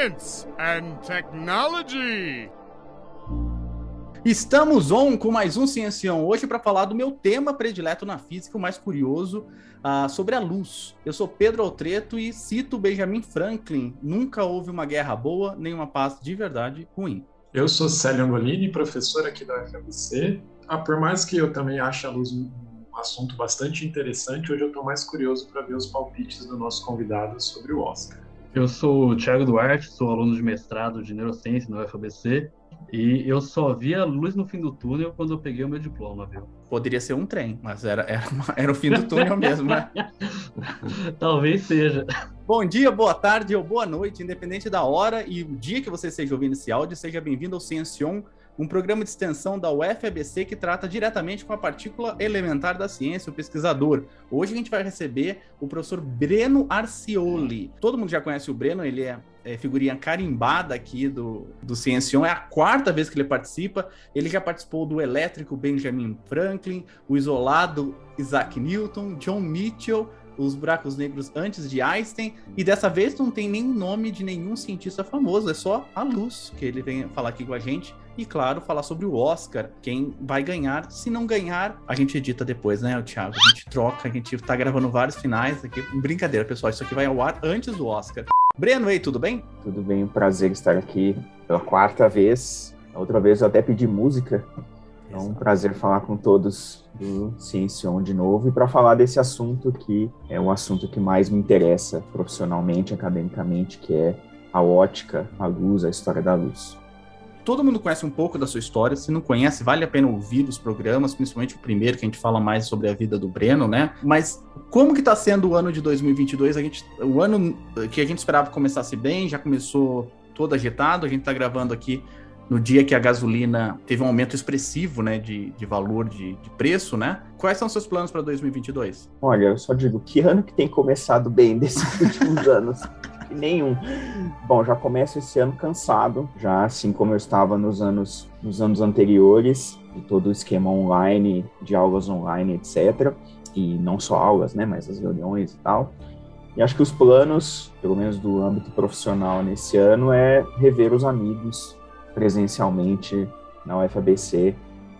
science and technology. Estamos on com mais um Ciencião hoje para falar do meu tema predileto na física, o mais curioso, uh, sobre a luz. Eu sou Pedro Altreto e cito Benjamin Franklin: nunca houve uma guerra boa, nem uma paz de verdade ruim. Eu sou Célio Angolini, professor aqui da UFABC. Ah, por mais que eu também ache a luz um assunto bastante interessante, hoje eu estou mais curioso para ver os palpites do nosso convidado sobre o Oscar. Eu sou o Thiago Duarte, sou aluno de mestrado de neurociência na UFABC e eu só vi a luz no fim do túnel quando eu peguei o meu diploma, viu? Poderia ser um trem, mas era, era, era o fim do túnel mesmo, né? Talvez seja. Bom dia, boa tarde ou boa noite, independente da hora e o dia que você esteja ouvindo esse áudio, seja bem-vindo ao Ciencion, um programa de extensão da UFABC que trata diretamente com a partícula elementar da ciência, o pesquisador. Hoje a gente vai receber o professor Breno Arcioli. Todo mundo já conhece o Breno, ele é, é figurinha carimbada aqui do, do Ciencion, é a quarta vez que ele participa. Ele já participou do elétrico Benjamin Franklin, o isolado Isaac Newton, John Mitchell, os buracos negros antes de Einstein, e dessa vez não tem nenhum nome de nenhum cientista famoso, é só a luz que ele vem falar aqui com a gente. E claro, falar sobre o Oscar, quem vai ganhar. Se não ganhar, a gente edita depois, né, Thiago? A gente troca, a gente tá gravando vários finais aqui. Brincadeira, pessoal, isso aqui vai ao ar antes do Oscar. Breno, ei, tudo bem? Tudo bem, um prazer estar aqui pela quarta vez. A outra vez eu até pedi música, é um prazer falar com todos do Ciencion de novo e para falar desse assunto que é o assunto que mais me interessa profissionalmente, academicamente, que é a ótica, a luz, a história da luz. Todo mundo conhece um pouco da sua história. Se não conhece, vale a pena ouvir os programas, principalmente o primeiro que a gente fala mais sobre a vida do Breno, né? Mas como que está sendo o ano de 2022? A gente, o ano que a gente esperava começasse bem, já começou todo agitado. A gente está gravando aqui no dia que a gasolina teve um aumento expressivo, né, de, de valor, de, de preço, né? Quais são seus planos para 2022? Olha, eu só digo, que ano que tem começado bem desses últimos anos? Nenhum. Bom, já começo esse ano cansado, já assim como eu estava nos anos, nos anos anteriores, de todo o esquema online, de aulas online, etc. E não só aulas, né, mas as reuniões e tal. E acho que os planos, pelo menos do âmbito profissional nesse ano, é rever os amigos, presencialmente na UFABC.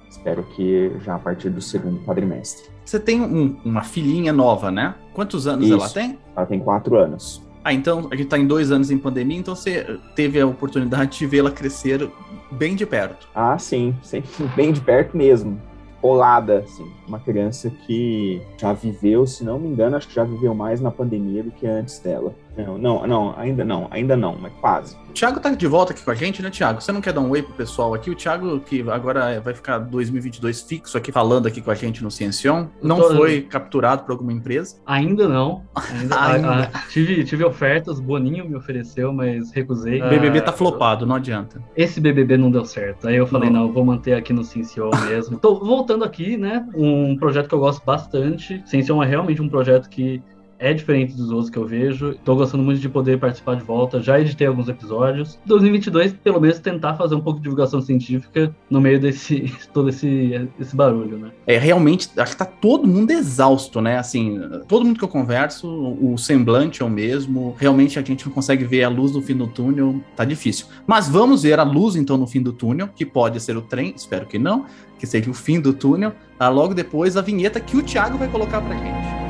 Espero que já a partir do segundo quadrimestre. Você tem um, uma filhinha nova, né? Quantos anos Isso. ela tem? Ela tem quatro anos. Ah, então a gente está em dois anos em pandemia, então você teve a oportunidade de vê-la crescer bem de perto. Ah, sim, sim, bem de perto mesmo. Colada, assim. Uma criança que já viveu, se não me engano, acho que já viveu mais na pandemia do que antes dela. Não, não, não, ainda não, ainda não, mas quase. O Thiago tá de volta aqui com a gente, né, Thiago? Você não quer dar um oi pro pessoal aqui? O Thiago, que agora vai ficar 2022 fixo aqui, falando aqui com a gente no Ciencion, não tô- foi capturado por alguma empresa. Ainda não. Ainda, Ainda. a- a- tive, tive ofertas, Boninho me ofereceu, mas recusei. O BBB Ah, tá flopado, não adianta. Esse BBB não deu certo. Aí eu falei, Não. não, vou manter aqui no Ciencion mesmo. Tô voltando aqui, né? Um projeto que eu gosto bastante. Ciencion é realmente um projeto que é diferente dos outros que eu vejo. Tô gostando muito de poder participar de volta. Já editei alguns episódios. 2022, pelo menos, tentar fazer um pouco de divulgação científica no meio desse todo esse, esse barulho, né? É, realmente, acho que tá todo mundo exausto, né? Assim, todo mundo que eu converso, o semblante é o mesmo. Realmente a gente não consegue ver a luz no fim do túnel, tá difícil. Mas vamos ver a luz, então, no fim do túnel, que pode ser o trem, espero que não, que seja o fim do túnel. Tá? Logo depois, a vinheta que o Thiago vai colocar pra gente.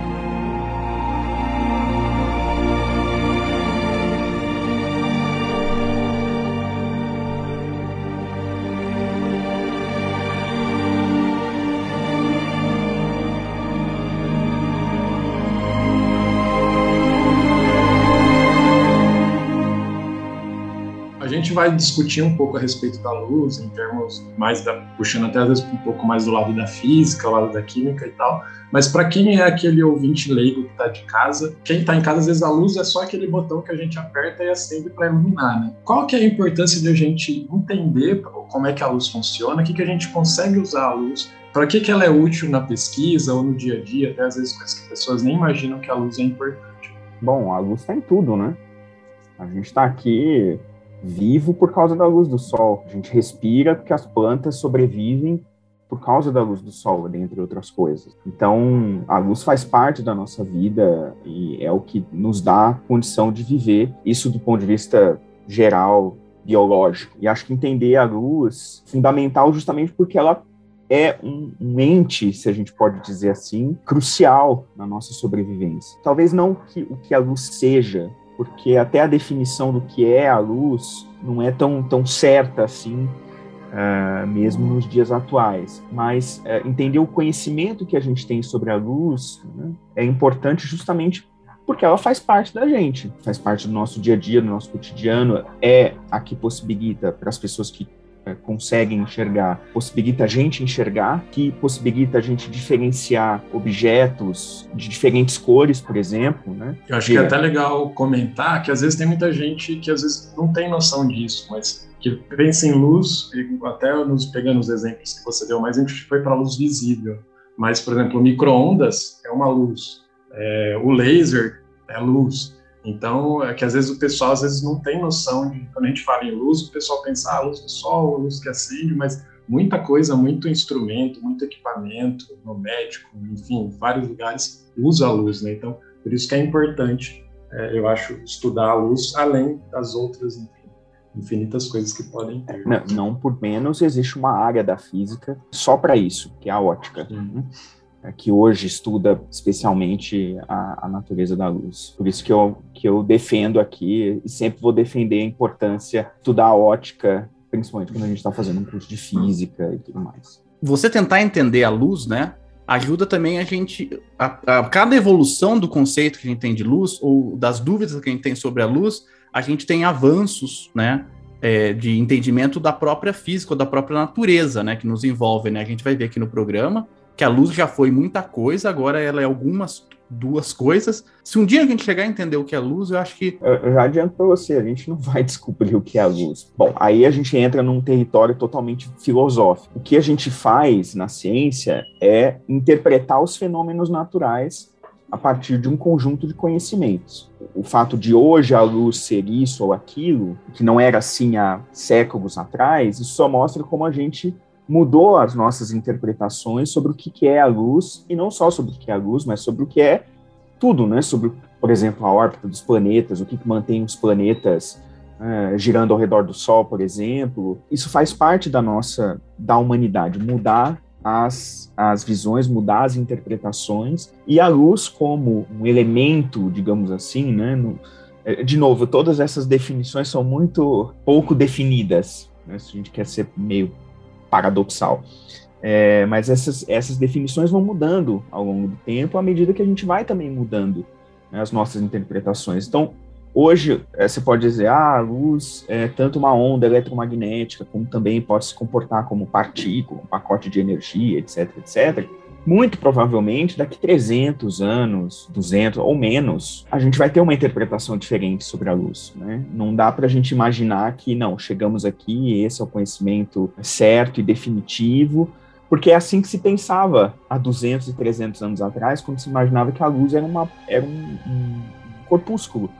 Vai discutir um pouco a respeito da luz, em termos mais da. puxando até às vezes um pouco mais do lado da física, o lado da química e tal. Mas para quem é aquele ouvinte leigo que está de casa, quem está em casa, às vezes a luz é só aquele botão que a gente aperta e acende para iluminar, né? Qual que é a importância de a gente entender como é que a luz funciona, o que, que a gente consegue usar a luz, para que, que ela é útil na pesquisa ou no dia a dia, até às vezes coisas que as pessoas nem imaginam que a luz é importante. Bom, a luz está em tudo, né? A gente está aqui vivo por causa da luz do sol. A gente respira porque as plantas sobrevivem por causa da luz do sol, dentre outras coisas. Então, a luz faz parte da nossa vida e é o que nos dá condição de viver. Isso do ponto de vista geral biológico. E acho que entender a luz é fundamental justamente porque ela é um, um, ente, se a gente pode dizer assim, crucial na nossa sobrevivência. Talvez não que, o que a luz seja, porque até a definição do que é a luz não é tão, tão certa assim, uh, mesmo nos dias atuais. Mas uh, entender o conhecimento que a gente tem sobre a luz né, é importante justamente porque ela faz parte da gente, faz parte do nosso dia a dia, do nosso cotidiano, é a que possibilita para as pessoas que é, conseguem enxergar, possibilita a gente enxergar, que possibilita a gente diferenciar objetos de diferentes cores, por exemplo, né? Eu acho que é até legal comentar que às vezes tem muita gente que às vezes não tem noção disso, mas que pensa em luz, até nos pegando os exemplos que você deu, mas a gente foi para a luz visível. Mas, por exemplo, o micro-ondas é uma luz, é, o laser é luz. Então, é que às vezes o pessoal às vezes não tem noção de quando a gente fala em luz, o pessoal pensa ah, luz do sol, luz que acende, mas muita coisa, muito instrumento, muito equipamento, no médico, enfim, vários lugares usa a luz, né? Então, por isso que é importante, é, eu acho, estudar a luz além das outras enfim, infinitas coisas que podem ter. Não, não por menos existe uma área da física só para isso, que é a ótica. Sim. É, que hoje estuda especialmente a, a, natureza da luz. Por isso que eu, que eu defendo aqui e sempre vou defender a importância de estudar a ótica, principalmente quando a gente está fazendo um curso de física e tudo mais. Você tentar entender a luz, né, ajuda também a gente, a, a cada evolução do conceito que a gente tem de luz, ou das dúvidas que a gente tem sobre a luz, a gente tem avanços, né, é, de entendimento da própria física, ou da própria natureza, né, que nos envolve, né, a gente vai ver aqui no programa, que a luz já foi muita coisa, agora ela é algumas duas coisas. Se um dia a gente chegar a entender o que é luz, eu acho que. Eu já adianto para você, a gente não vai descobrir o que é luz. Bom, aí a gente entra num território totalmente filosófico. O que a gente faz na ciência é interpretar os fenômenos naturais a partir de um conjunto de conhecimentos. O fato de hoje a luz ser isso ou aquilo, que não era assim há séculos atrás, isso só mostra como a gente mudou as nossas interpretações sobre o que, é a luz, e não só sobre o que é a luz, mas sobre o que é tudo, né? Sobre, por exemplo, a órbita dos planetas, o que, mantém os planetas é, girando ao redor do Sol, por exemplo. Isso faz parte da nossa, da humanidade, mudar as, as visões, mudar as interpretações, e a luz como um elemento, digamos assim, né? No, é, de novo, todas essas definições são muito pouco definidas, né? se a gente quer ser meio paradoxal. É, mas essas, essas definições vão mudando ao longo do tempo, à medida que a gente vai também mudando né, as nossas interpretações. Então, hoje, é, você pode dizer, ah, a luz é tanto uma onda eletromagnética, como também pode se comportar como partícula, um pacote de energia, etc, etc muito provavelmente daqui 300 anos, 200 ou menos, a gente vai ter uma interpretação diferente sobre a luz. Né? Não dá para a gente imaginar que, não, chegamos aqui, esse é o conhecimento certo e definitivo, porque é assim que se pensava há 200 e 300 anos atrás, quando se imaginava que a luz era, uma, era um, um corpúsculo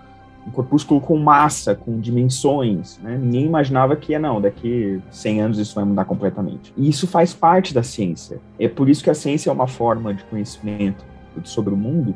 um corpúsculo com massa, com dimensões, né? Ninguém imaginava que, não, daqui 100 anos isso vai mudar completamente. E isso faz parte da ciência. É por isso que a ciência é uma forma de conhecimento sobre o mundo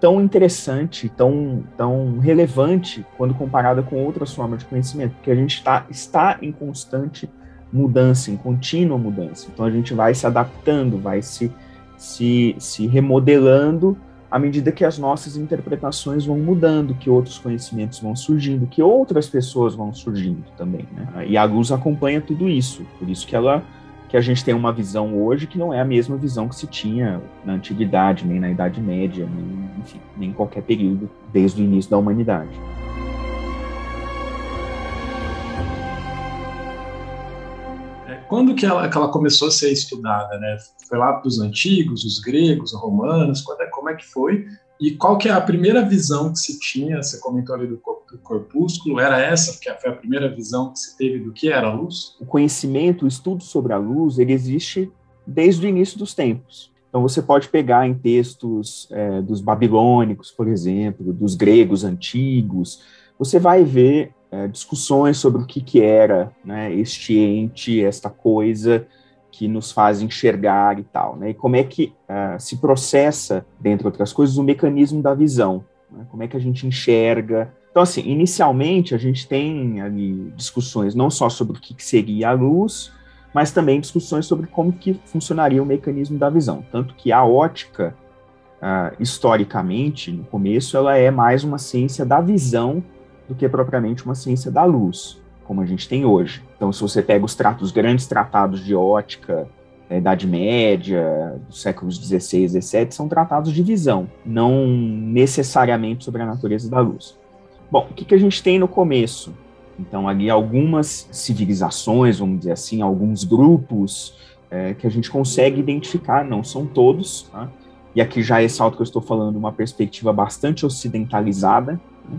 tão interessante, tão, tão relevante quando comparada com outras formas de conhecimento, porque a gente tá, está em constante mudança, em contínua mudança. Então a gente vai se adaptando, vai se, se, se remodelando à medida que as nossas interpretações vão mudando, que outros conhecimentos vão surgindo, que outras pessoas vão surgindo também, né? E a luz acompanha tudo isso, por isso que ela que a gente tem uma visão hoje que não é a mesma visão que se tinha na antiguidade, nem na Idade Média, nem, enfim, nem em qualquer período desde o início da humanidade. Quando que ela, que ela começou a ser estudada, né? Foi lá dos antigos, os gregos, os romanos, é, como é que foi? E qual que é a primeira visão que se tinha? Você comentou ali do, do corpúsculo, era essa que foi a primeira visão que se teve do que era a luz? O conhecimento, o estudo sobre a luz, ele existe desde o início dos tempos. Então você pode pegar em textos é, dos babilônicos, por exemplo, dos gregos antigos, você vai ver é, discussões sobre o que, que era né, este ente, esta coisa que nos faz enxergar e tal, né? E como é que uh, se processa, dentre outras coisas, o mecanismo da visão, né? como é que a gente enxerga. Então, assim, inicialmente a gente tem ali discussões não só sobre o que seria a luz, mas também discussões sobre como que funcionaria o mecanismo da visão. Tanto que a ótica, uh, historicamente, no começo, ela é mais uma ciência da visão do que propriamente uma ciência da luz, como a gente tem hoje. Então, se você pega os, tratos, os grandes tratados de ótica da Idade Média, dos séculos XVI XVII, são tratados de visão, não necessariamente sobre a natureza da luz. Bom, o que, que a gente tem no começo? Então, ali algumas civilizações, vamos dizer assim, alguns grupos é, que a gente consegue identificar, não são todos, tá? e aqui já é salto que eu estou falando, uma perspectiva bastante ocidentalizada, né?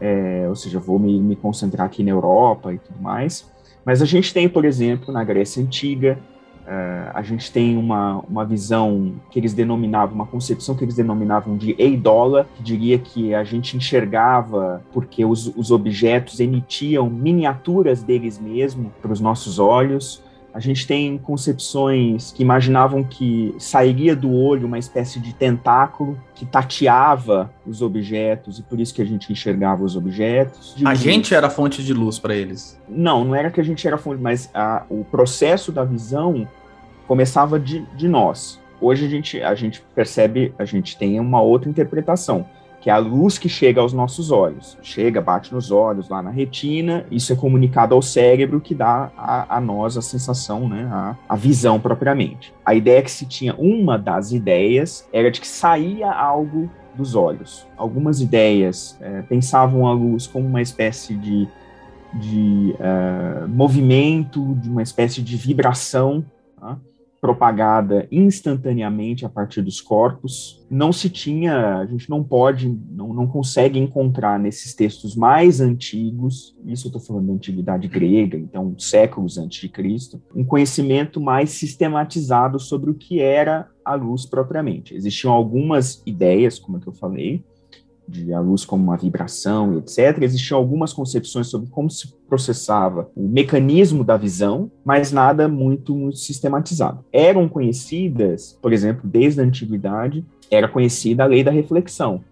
É, ou seja, vou me, me concentrar aqui na Europa e tudo mais, mas a gente tem, por exemplo, na Grécia Antiga, Uh, a gente tem uma, uma visão que eles denominavam, uma concepção que eles denominavam de eidola, que diria que a gente enxergava porque os, os objetos emitiam miniaturas deles mesmos para os nossos olhos. A gente tem concepções que imaginavam que sairia do olho uma espécie de tentáculo que tateava os objetos e por isso que a gente enxergava os objetos. A gente era fonte de luz para eles? Não, não era que a gente era fonte, mas a, o processo da visão começava de, de nós. Hoje a gente, a gente percebe, a gente tem uma outra interpretação que é a luz que chega aos nossos olhos. Chega, bate nos olhos, lá na retina, isso é comunicado ao cérebro que dá a, a nós a sensação, né, a, a visão propriamente. A ideia que se tinha, uma das ideias, era de que saía algo dos olhos. Algumas ideias é, pensavam a luz como uma espécie de, de uh, movimento, de uma espécie de vibração, tá? Propagada instantaneamente a partir dos corpos. Não se tinha, a gente não pode, não, não consegue encontrar nesses textos mais antigos, isso eu estou falando da antiguidade grega, então séculos antes de Cristo, um conhecimento mais sistematizado sobre o que era a luz propriamente. Existiam algumas ideias, como é que eu falei, de a luz como uma vibração, etc. Existiam algumas concepções sobre como se processava o mecanismo da visão, mas nada muito, muito sistematizado. Eram conhecidas, por exemplo, desde a antiguidade, era conhecida a lei da reflexão,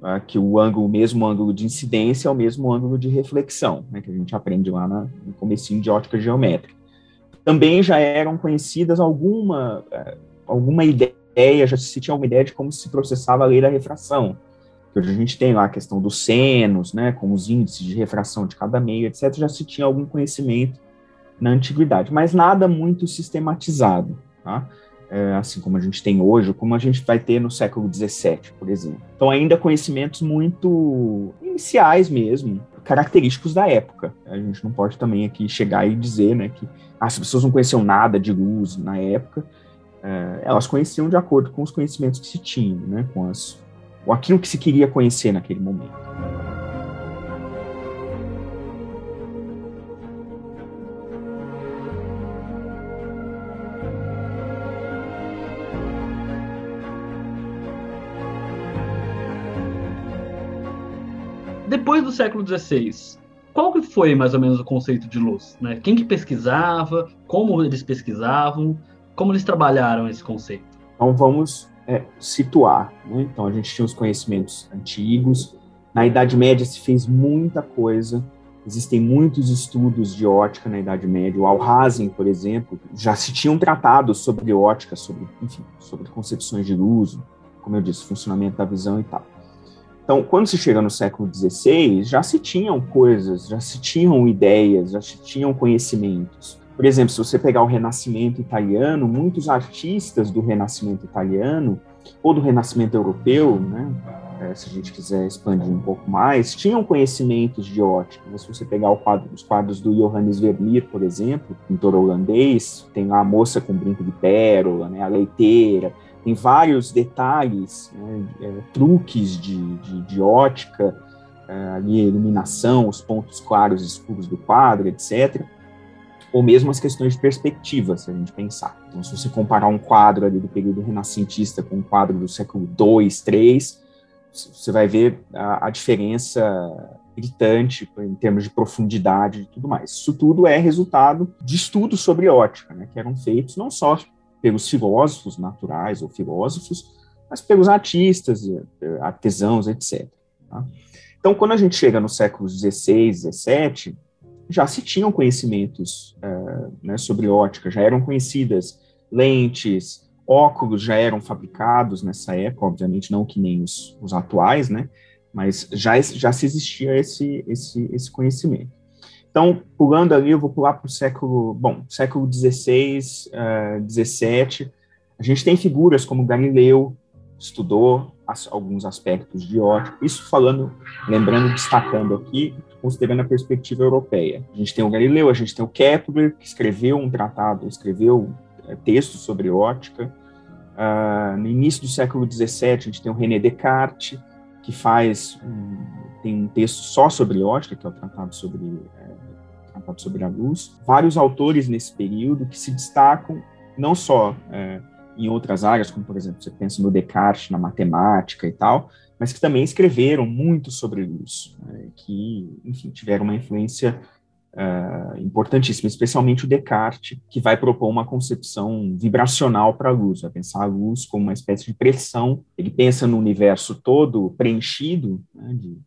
tá? que o ângulo, o mesmo ângulo de incidência é o mesmo ângulo de reflexão, né, que a gente aprende lá na, no comecinho de ótica geométrica. Também já eram conhecidas alguma, eh, alguma ideia, já se tinha alguma ideia de como se processava a lei da refração, Hoje a gente tem lá a questão dos senos, né, com os índices de refração de cada meio, etc. Já se tinha algum conhecimento na antiguidade, mas nada muito sistematizado, tá? É, assim como a gente tem hoje, como a gente vai ter no século XVII, por exemplo. Então, ainda conhecimentos muito iniciais mesmo, característicos da época. A gente não pode também aqui chegar e dizer né, que ah, as pessoas não conheciam nada de luz na época, é, elas conheciam de acordo com os conhecimentos que se tinham, né, com as ou aquilo que se queria conhecer naquele momento. Depois do século XVI, qual que foi mais ou menos o conceito de luz? Né? Quem que pesquisava? Como eles pesquisavam? Como eles trabalharam esse conceito? Então vamos é, situar. Né? Então, a gente tinha os conhecimentos antigos. Na Idade Média se fez muita coisa. Existem muitos estudos de ótica na Idade Média. O Alhazen, por exemplo, já se tinham tratado sobre ótica, sobre, enfim, sobre concepções de luz, como eu disse, funcionamento da visão e tal. Então, quando se chega no século XVI, já se tinham coisas, já se tinham ideias, já se tinham conhecimentos. Por exemplo, se você pegar o Renascimento italiano, muitos artistas do Renascimento italiano ou do Renascimento europeu, né, é, se a gente quiser expandir um pouco mais, tinham conhecimentos de ótica. Né? Se você pegar quadro, os quadros do Johannes Vermeer, por exemplo, pintor holandês, tem lá a moça com brinco de pérola, né, a leiteira, tem vários detalhes, né, é, truques de, de, de ótica, é, ali, iluminação, os pontos claros e escuros do quadro, etc ou mesmo as questões de perspectiva, se a gente pensar. Então, se você comparar um quadro ali do período renascentista com um quadro do século II, III, você vai ver a, a diferença gritante em termos de profundidade e tudo mais. Isso tudo é resultado de estudos sobre ótica, né, que eram feitos não só pelos filósofos naturais ou filósofos, mas pelos artistas, artesãos, etc. Tá? Então, quando a gente chega no século XVI, XVII, já se tinham conhecimentos uh, né, sobre ótica, já eram conhecidas lentes, óculos já eram fabricados nessa época, obviamente não que nem os, os atuais, né, mas já, já se existia esse, esse, esse conhecimento. Então, pulando ali, eu vou pular para o século, bom, século XVI, uh, XVII, a gente tem figuras como Galileu, estudou as, alguns aspectos de ótica, isso falando, lembrando, destacando aqui, considerando a perspectiva europeia. A gente tem o Galileu, a gente tem o Kepler, que escreveu um tratado, escreveu é, textos sobre ótica. Uh, no início do século XVII, a gente tem o René Descartes, que faz um, tem um texto só sobre ótica, que é o Tratado sobre, é, tratado sobre a Luz. Vários autores nesse período que se destacam não só é, em outras áreas, como por exemplo, você pensa no Descartes, na matemática e tal, mas que também escreveram muito sobre luz, né, que, enfim, tiveram uma influência uh, importantíssima, especialmente o Descartes, que vai propor uma concepção vibracional para a luz, vai pensar a luz como uma espécie de pressão, ele pensa no universo todo preenchido né, de,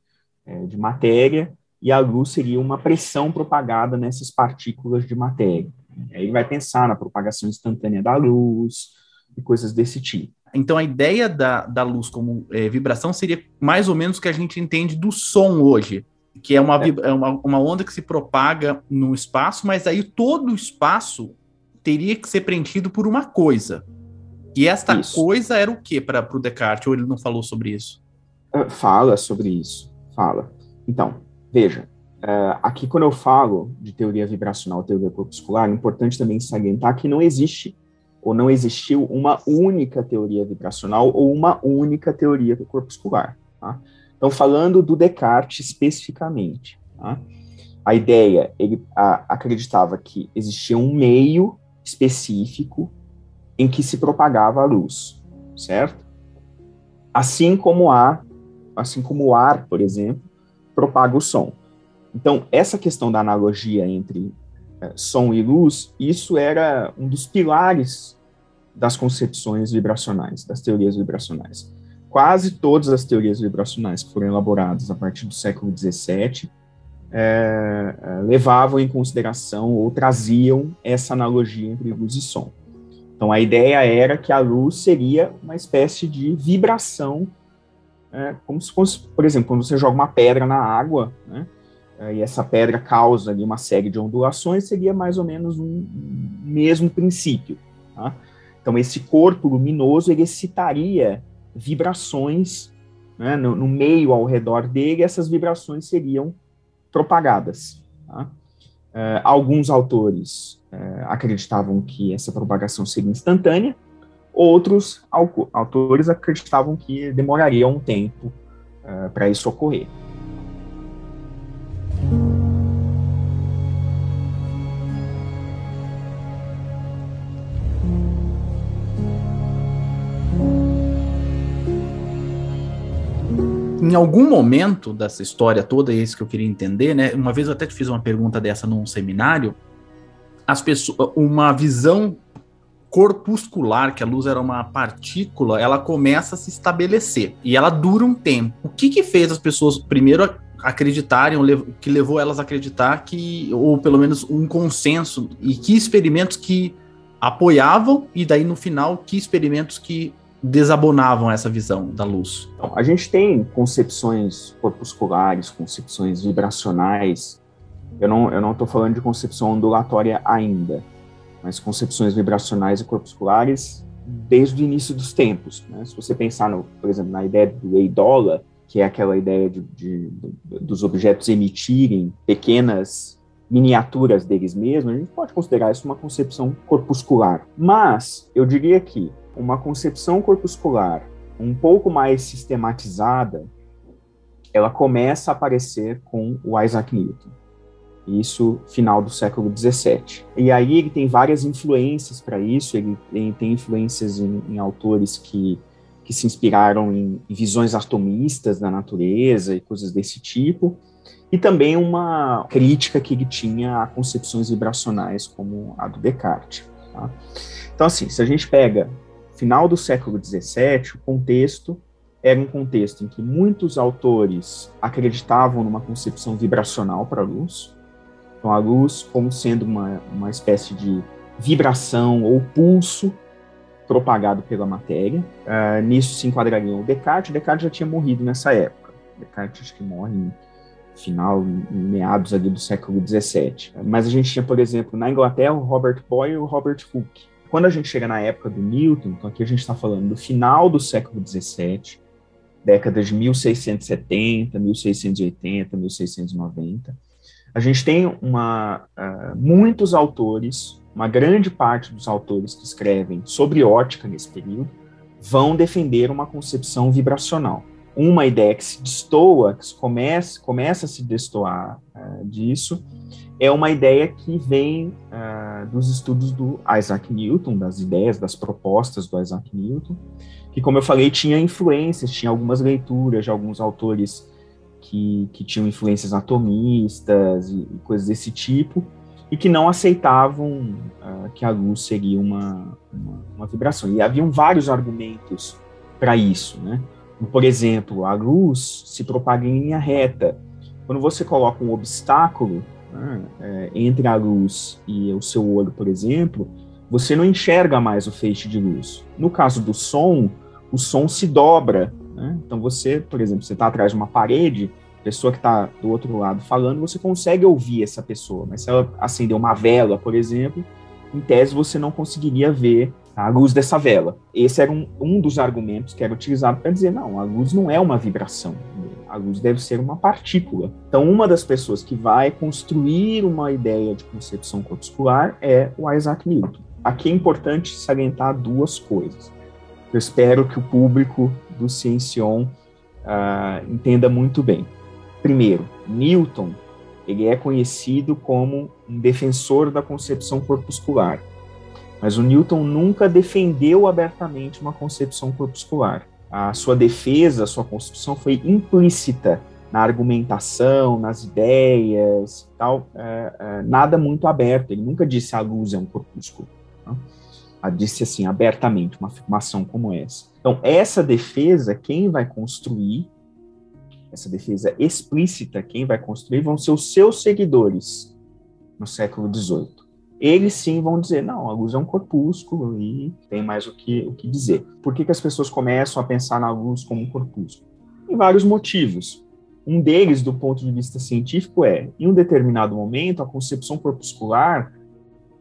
é, de matéria, e a luz seria uma pressão propagada nessas partículas de matéria. Aí ele vai pensar na propagação instantânea da luz e coisas desse tipo. Então a ideia da, da luz como é, vibração seria mais ou menos o que a gente entende do som hoje, que é uma, é. é uma, uma onda que se propaga no espaço, mas aí todo o espaço teria que ser preenchido por uma coisa. E esta isso. coisa era o que para o Descartes? Ou ele não falou sobre isso? Uh, fala sobre isso, fala. Então, veja, uh, aqui quando eu falo de teoria vibracional, teoria corpuscular, é importante também salientar que não existe ou não existiu uma única teoria vibracional ou uma única teoria corpuscular. Tá? Então, falando do Descartes especificamente, tá? a ideia, ele a, acreditava que existia um meio específico em que se propagava a luz, certo? Assim como há, assim como o ar, por exemplo, propaga o som. Então, essa questão da analogia entre som e luz, isso era um dos pilares das concepções vibracionais, das teorias vibracionais. Quase todas as teorias vibracionais que foram elaboradas a partir do século XVII é, é, levavam em consideração ou traziam essa analogia entre luz e som. Então, a ideia era que a luz seria uma espécie de vibração, é, como se fosse, por exemplo, quando você joga uma pedra na água, né, e essa pedra causa ali uma série de ondulações, seria mais ou menos um mesmo princípio. Tá? Então, esse corpo luminoso, ele excitaria vibrações né, no, no, meio ao redor dele, essas vibrações seriam propagadas. Tá? Uh, alguns autores uh, acreditavam que essa propagação seria instantânea, outros autores acreditavam que demoraria um tempo uh, para isso ocorrer. Em algum momento dessa história toda, é isso que eu queria entender, né? Uma vez eu até te fiz uma pergunta dessa num seminário, as pessoas, uma visão corpuscular, que a luz era uma partícula, ela começa a se estabelecer e ela dura um tempo. O que que fez as pessoas primeiro acreditarem, que levou elas a acreditar que, ou pelo menos um consenso, e que experimentos que apoiavam, e daí no final, que experimentos que desabonavam essa visão da luz? Então, a gente tem concepções corpusculares, concepções vibracionais. Eu não eu não estou falando de concepção ondulatória ainda, mas concepções vibracionais e corpusculares desde o início dos tempos. Né? Se você pensar, no, por exemplo, na ideia do eidola, que é aquela ideia de, de, de, dos objetos emitirem pequenas miniaturas deles mesmos, a gente pode considerar isso uma concepção corpuscular. Mas eu diria que uma concepção corpuscular um pouco mais sistematizada, ela começa a aparecer com o Isaac Newton. Isso final do século XVII. E aí ele tem várias influências para isso, ele tem, tem influências em, em, autores que, que se inspiraram em, visões atomistas da natureza e coisas desse tipo, e também uma crítica que ele tinha a concepções vibracionais como a do Descartes. Tá? Então, assim, se a gente pega final do século XVII, o contexto era um contexto em que muitos autores acreditavam numa concepção vibracional para a luz. Então, a luz como sendo uma, uma espécie de vibração ou pulso propagado pela matéria. Uh, nisso se enquadraria o Descartes. Descartes já tinha morrido nessa época. Descartes acho que morre em final, em meados ali do século XVII. Mas a gente tinha, por exemplo, na Inglaterra, o Robert Boyle e o Robert Hooke. Quando a gente chega na época do Newton, então aqui a gente está falando do final do século XVII, décadas de 1670, 1680, 1690, a gente tem uma, uh, muitos autores uma grande parte dos autores que escrevem sobre ótica nesse período vão defender uma concepção vibracional. Uma ideia que se destoa, que começa, começa a se destoar uh, disso, é uma ideia que vem uh, dos estudos do Isaac Newton, das ideias, das propostas do Isaac Newton, que, como eu falei, tinha influências, tinha algumas leituras de alguns autores que, que tinham influências atomistas e, e coisas desse tipo, e que não aceitavam uh, que a luz seria uma, uma, uma, vibração. E haviam vários argumentos para isso, né? Por exemplo, a luz se propaga em linha reta. Quando você coloca um obstáculo né, é, entre a luz e o seu olho, por exemplo, você não enxerga mais o feixe de luz. No caso do som, o som se dobra. Né? Então você, por exemplo, você está atrás de uma parede, pessoa que está do outro lado falando, você consegue ouvir essa pessoa. Mas se ela acender uma vela, por exemplo, em tese você não conseguiria ver a luz dessa vela. Esse era um, um dos argumentos que era utilizado para dizer, não, a luz não é uma vibração, a luz deve ser uma partícula. Então, uma das pessoas que vai construir uma ideia de concepção corpuscular é o Isaac Newton. Aqui é importante salientar duas coisas. Eu espero que o público do Ciencion uh, entenda muito bem. Primeiro, Newton ele é conhecido como um defensor da concepção corpuscular, mas o Newton nunca defendeu abertamente uma concepção corpuscular. A sua defesa, a sua construção foi implícita na argumentação, nas ideias, tal, é, é, nada muito aberto. Ele nunca disse a luz é um corpúsculo. Não? disse assim abertamente uma afirmação como essa. Então essa defesa quem vai construir essa defesa explícita, quem vai construir vão ser os seus seguidores no século XVIII. Eles sim vão dizer, não, a luz é um corpúsculo e tem mais o que, o que dizer. Por que, que as pessoas começam a pensar na luz como um corpúsculo? Tem vários motivos. Um deles, do ponto de vista científico, é, em um determinado momento, a concepção corpuscular,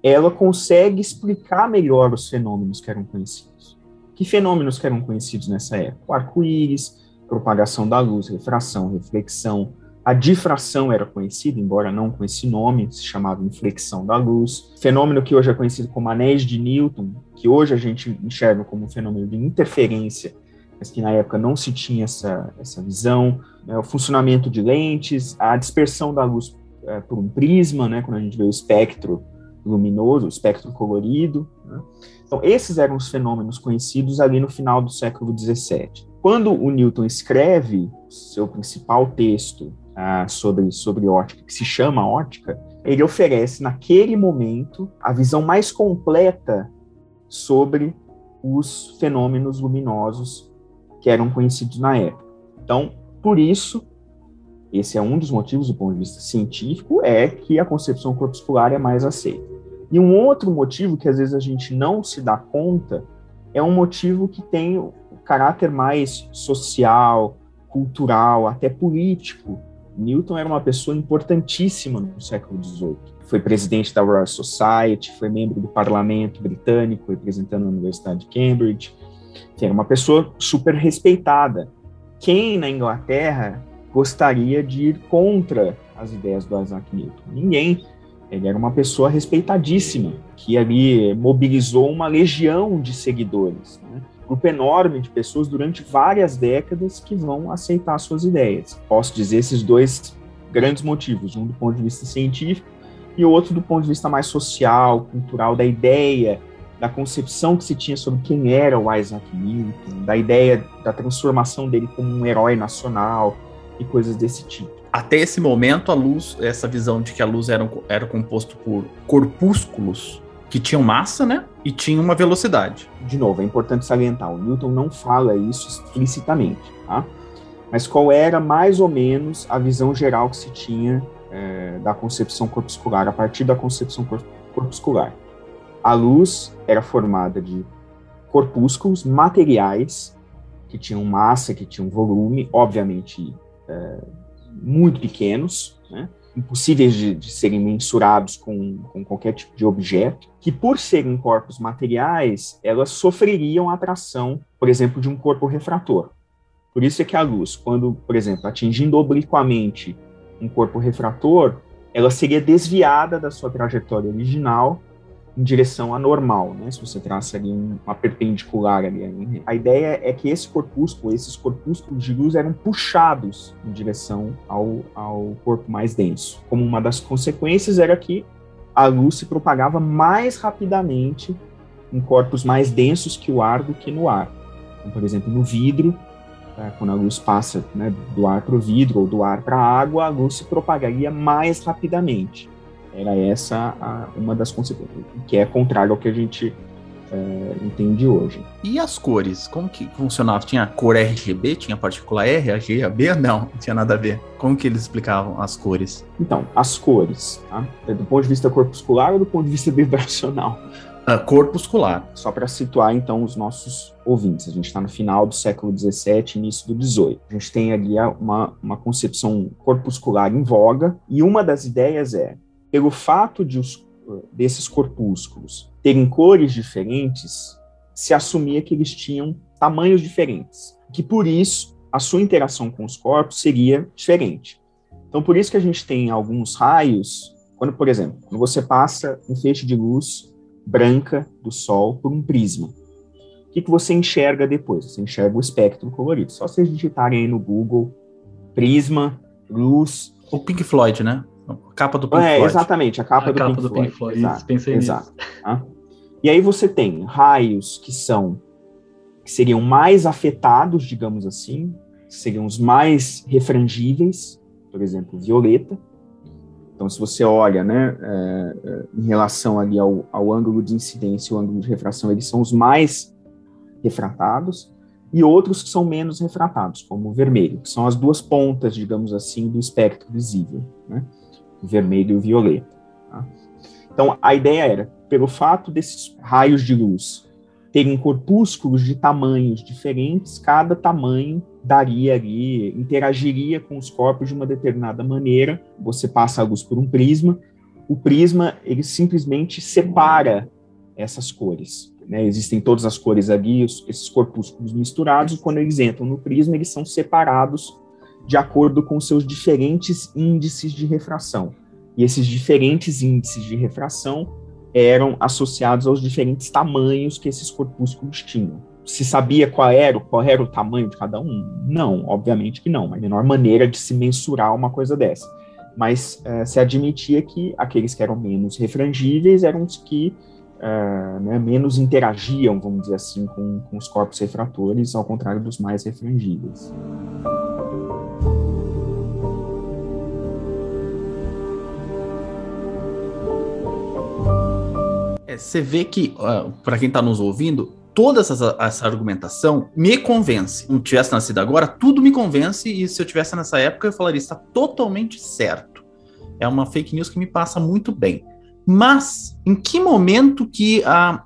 ela consegue explicar melhor os fenômenos que eram conhecidos. Que fenômenos que eram conhecidos nessa época? O arco-íris, propagação da luz, refração, reflexão. A difração era conhecida, embora não com esse nome, se chamava inflexão da luz. Fenômeno que hoje é conhecido como anéis de Newton, que hoje a gente enxerga como um fenômeno de interferência, mas que na época não se tinha essa, essa visão. É, o funcionamento de lentes, a dispersão da luz é, por um prisma, né, quando a gente vê o espectro luminoso, o espectro colorido. Né? Então, esses eram os fenômenos conhecidos ali no final do século XVII. Quando o Newton escreve seu principal texto ah, sobre, sobre ótica, que se chama Ótica, ele oferece, naquele momento, a visão mais completa sobre os fenômenos luminosos que eram conhecidos na época. Então, por isso, esse é um dos motivos do ponto de vista científico, é que a concepção corpuscular é mais aceita. E um outro motivo que às vezes a gente não se dá conta é um motivo que tem caráter mais social, cultural, até político. Newton era uma pessoa importantíssima no século XVIII. Foi presidente da Royal Society, foi membro do parlamento britânico, representando a Universidade de Cambridge. Era uma pessoa super respeitada. Quem na Inglaterra gostaria de ir contra as ideias do Isaac Newton? Ninguém. Ele era uma pessoa respeitadíssima, que ali mobilizou uma legião de seguidores. Grupo enorme de pessoas durante várias décadas que vão aceitar suas ideias. Posso dizer esses dois grandes motivos, um do ponto de vista científico e o outro do ponto de vista mais social, cultural, da ideia, da concepção que se tinha sobre quem era o Isaac Newton, da ideia da transformação dele como um herói nacional e coisas desse tipo. Até esse momento, a luz, essa visão de que a luz era, era composto por corpúsculos, que tinham massa, né? E tinham uma velocidade. De novo, é importante salientar, o Newton não fala isso explicitamente, tá? Mas qual era mais ou menos a visão geral que se tinha é, da concepção corpuscular, a partir da concepção corpuscular? A luz era formada de corpúsculos materiais que tinham massa, que tinham volume, obviamente é, muito pequenos, né? Impossíveis de, de, serem mensurados com, com qualquer tipo de objeto, que por serem corpos materiais, elas sofreriam a atração, por exemplo, de um corpo refrator. Por isso é que a luz, quando, por exemplo, atingindo obliquamente um corpo refrator, ela seria desviada da sua trajetória original em direção à normal, né? Se você traça ali uma perpendicular ali. A ideia é que esse corpúsculo, esses corpúsculos de luz eram puxados em direção ao, ao corpo mais denso. Como uma das consequências era que a luz se propagava mais rapidamente em corpos mais densos que o ar do que no ar. Então, por exemplo, no vidro, tá? quando a luz passa né, do ar para o vidro ou do ar para a água, a luz se propagaria mais rapidamente. Era essa a, uma das consequências, que é contrário ao que a gente é, entende hoje. E as cores? Como que funcionava? Tinha cor RGB? Tinha partícula R, a G, a B? Não, não tinha nada a ver. Como que eles explicavam as cores? Então, as cores, tá? do ponto de vista corpuscular ou do ponto de vista vibracional? Uh, corpuscular. Só para situar, então, os nossos ouvintes. A gente está no final do século XVII, início do XVIII. A gente tem ali uma, uma concepção corpuscular em voga, e uma das ideias é pelo fato de os, desses corpúsculos terem cores diferentes, se assumia que eles tinham tamanhos diferentes, que por isso a sua interação com os corpos seria diferente. Então, por isso que a gente tem alguns raios, quando, por exemplo, quando você passa um feixe de luz branca do Sol por um prisma, o que, que você enxerga depois? Você enxerga o espectro colorido. Só vocês digitarem aí no Google prisma, luz. O Pink Floyd, né? A capa do Pink é, Floyd. Exatamente, a capa, a do, capa Pink do Floyd. Pink Floyd. Exato, Isso, pensei exato. nisso. Tá? E aí você tem raios que são que seriam mais afetados, digamos assim, seriam os mais refrangíveis, por exemplo, violeta. Então, se você olha, né, é, é, em relação ali ao, ao ângulo de incidência e o ângulo de refração, eles são os mais refratados, e outros que são menos refratados, como o vermelho, que são as duas pontas, digamos assim, do espectro visível. Né? Vermelho e violeta. Tá? Então, a ideia era, pelo fato desses raios de luz terem corpúsculos de tamanhos diferentes, cada tamanho daria ali, interagiria com os corpos de uma determinada maneira. Você passa a luz por um prisma, o prisma ele simplesmente separa essas cores. Né? Existem todas as cores ali, esses corpúsculos misturados, e quando eles entram no prisma, eles são separados de acordo com seus diferentes índices de refração. E esses diferentes índices de refração eram associados aos diferentes tamanhos que esses corpúsculos tinham. Se sabia qual era, qual era o tamanho de cada um? Não, obviamente que não. A menor maneira de se mensurar uma coisa dessa. Mas é, se admitia que aqueles que eram menos refrangíveis eram os que é, né, menos interagiam, vamos dizer assim, com, com os corpos refratores, ao contrário dos mais refrangíveis. É, você vê que, uh, para quem está nos ouvindo, toda essa, essa, argumentação me convence. Eu tivesse nascido agora, tudo me convence, e se eu tivesse nessa época, eu falaria, está totalmente certo. É uma fake news que me passa muito bem. Mas, em que momento que uh,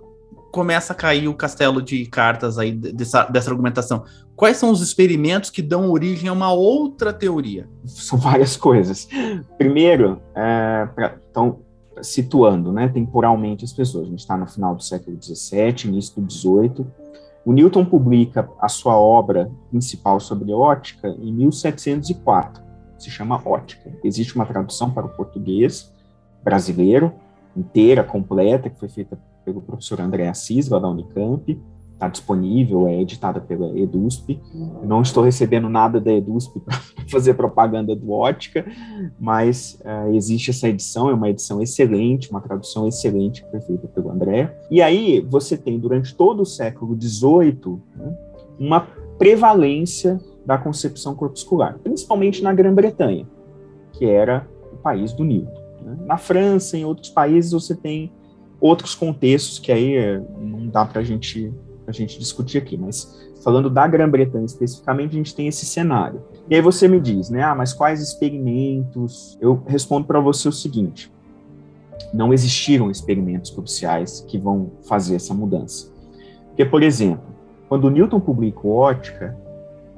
começa a cair o castelo de cartas aí dessa, dessa argumentação? Quais são os experimentos que dão origem a uma outra teoria? São várias coisas. Primeiro, é, pra, então, situando né, temporalmente as pessoas. A gente está no final do século XVII, início do XVIII. O Newton publica a sua obra principal sobre ótica em 1704. Se chama Ótica. Existe uma tradução para o português brasileiro, inteira, completa, que foi feita pelo professor André Assis, lá da Unicamp está disponível, é editada pela EDUSP. Eu não estou recebendo nada da EDUSP para fazer propaganda do Ótica, mas uh, existe essa edição, é uma edição excelente, uma tradução excelente feita pelo André. E aí você tem, durante todo o século XVIII, né, uma prevalência da concepção corpuscular, principalmente na Grã-Bretanha, que era o país do Newton. Né? Na França, em outros países, você tem outros contextos que aí é, não dá para gente, a gente discutir aqui, mas falando da Grã-Bretanha especificamente, a gente tem esse cenário. E aí você me diz, né, ah, mas quais experimentos? Eu respondo para você o seguinte, não existiram experimentos cruciais que vão fazer essa mudança. Porque, por exemplo, quando Newton publicou Ótica,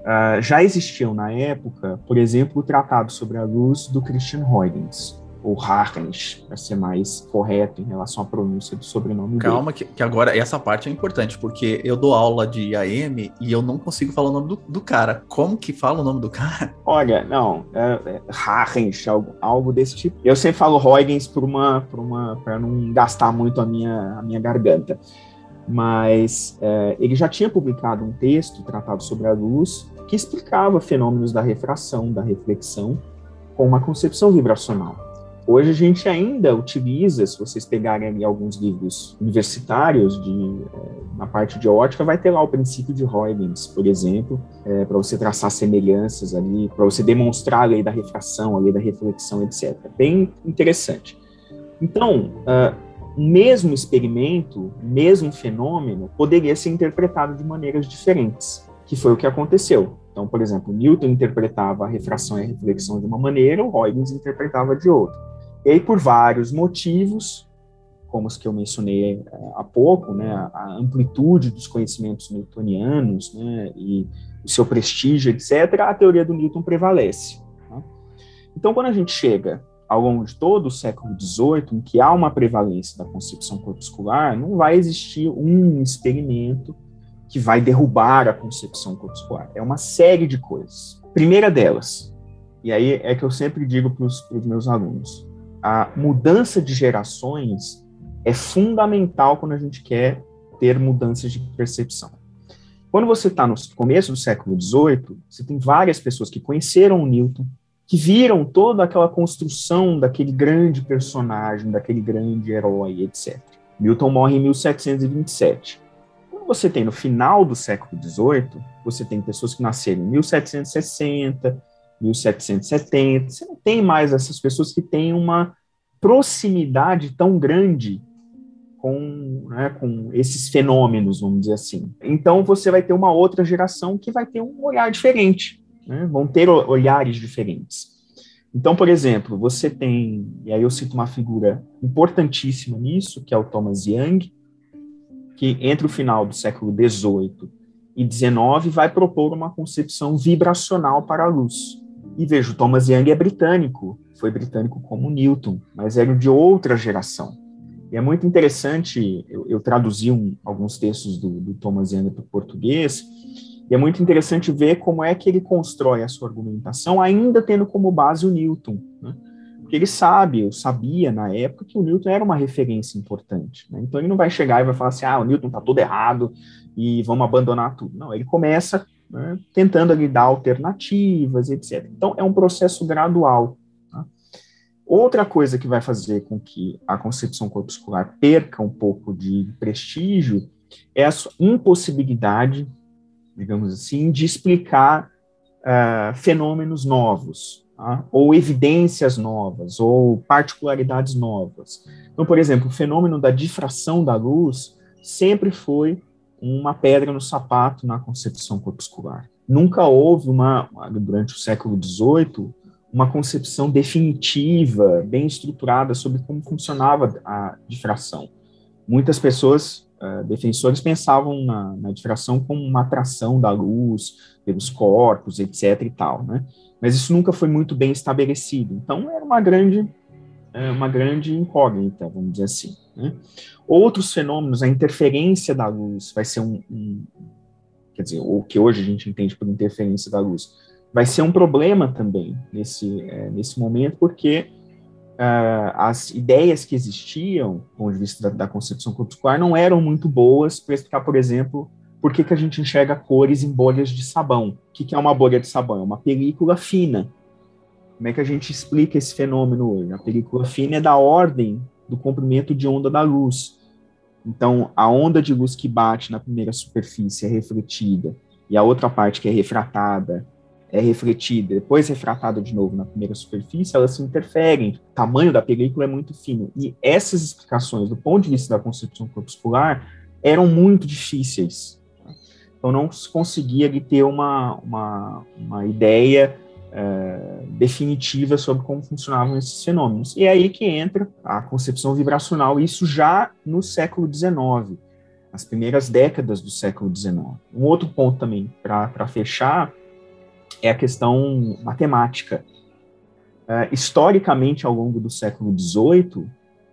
uh, já existiam na época, por exemplo, o Tratado sobre a Luz do Christian Huygens, ou Harrens, para ser mais correto em relação à pronúncia do sobrenome Calma, dele. Que, que agora essa parte é importante, porque eu dou aula de AM e eu não consigo falar o nome do, do cara. Como que fala o nome do cara? Olha, não, é, é algo, algo desse tipo. Eu sempre falo Huygens por uma, por uma, para não gastar muito a minha, a minha garganta. Mas é, ele já tinha publicado um texto, tratado sobre a luz, que explicava fenômenos da refração, da reflexão, com uma concepção vibracional. Hoje a gente ainda utiliza, se vocês pegarem alguns livros universitários de, é, na parte de ótica, vai ter lá o princípio de Huygens, por exemplo, é, para você traçar semelhanças ali, para você demonstrar a lei da refração, a lei da reflexão, etc. Bem interessante. Então, uh, mesmo experimento, mesmo fenômeno, poderia ser interpretado de maneiras diferentes, que foi o que aconteceu. Então, por exemplo, Newton interpretava a refração e a reflexão de uma maneira, o Huygens interpretava de outra. E aí, por vários motivos, como os que eu mencionei eh, há pouco, né, a amplitude dos conhecimentos newtonianos, né, e o seu prestígio, etc., a teoria do Newton prevalece. Né? Então, quando a gente chega ao longo de todo o século XVIII, em que há uma prevalência da concepção corpuscular, não vai existir um experimento que vai derrubar a concepção corpuscular. É uma série de coisas. Primeira delas, e aí é que eu sempre digo para os meus alunos, a mudança de gerações é fundamental quando a gente quer ter mudanças de percepção. Quando você está no começo do século XVIII, você tem várias pessoas que conheceram o Newton, que viram toda aquela construção daquele grande personagem, daquele grande herói, etc. Newton morre em 1727. Quando você tem no final do século XVIII, você tem pessoas que nasceram em 1760, 1770. Você não tem mais essas pessoas que têm uma proximidade tão grande com, né, com esses fenômenos, vamos dizer assim. Então você vai ter uma outra geração que vai ter um olhar diferente, né? vão ter olhares diferentes. Então, por exemplo, você tem, e aí eu cito uma figura importantíssima nisso, que é o Thomas Young, que entre o final do século XVIII e XIX vai propor uma concepção vibracional para a luz. E vejo, Thomas Young é britânico, foi britânico como Newton, mas era de outra geração. E é muito interessante, eu, eu traduzi um, alguns textos do, do Thomas Young para o português, e é muito interessante ver como é que ele constrói a sua argumentação, ainda tendo como base o Newton. Né? Porque ele sabe, eu sabia na época que o Newton era uma referência importante. Né? Então ele não vai chegar e vai falar assim, ah, o Newton está todo errado e vamos abandonar tudo. Não, ele começa né, tentando ali dar alternativas, etc. Então, é um processo gradual. Tá? Outra coisa que vai fazer com que a concepção corpuscular perca um pouco de prestígio é a impossibilidade, digamos assim, de explicar uh, fenômenos novos, tá? ou evidências novas, ou particularidades novas. Então, por exemplo, o fenômeno da difração da luz sempre foi uma pedra no sapato na concepção corpuscular. Nunca houve uma, durante o século XVIII, uma concepção definitiva, bem estruturada sobre como funcionava a difração. Muitas pessoas, uh, defensores, pensavam na, na, difração como uma atração da luz pelos corpos, etc. e tal, né? Mas isso nunca foi muito bem estabelecido. Então era uma grande, é, uma grande incógnita, vamos dizer assim. Né? Outros fenômenos, a interferência da luz vai ser um, um, quer dizer, o que hoje a gente entende por interferência da luz, vai ser um problema também nesse, é, nesse momento, porque uh, as ideias que existiam, do ponto de vista da, da concepção corpuscular, não eram muito boas para explicar, por exemplo, por que, que a gente enxerga cores em bolhas de sabão. O que, que é uma bolha de sabão? É uma película fina. Como é que a gente explica esse fenômeno hoje? A película fina é da ordem do comprimento de onda da luz. Então, a onda de luz que bate na primeira superfície é refletida e a outra parte que é refratada é refletida, depois refratada de novo na primeira superfície, elas se interferem. O tamanho da película é muito fino. E essas explicações, do ponto de vista da concepção corpuscular, eram muito difíceis. Então não se conseguia ter uma, uma, uma ideia é, definitiva sobre como funcionavam esses fenômenos. E é aí que entra a concepção vibracional, isso já no século XIX, as primeiras décadas do século XIX. Um outro ponto também, para fechar, é a questão matemática. Uh, historicamente, ao longo do século XVIII,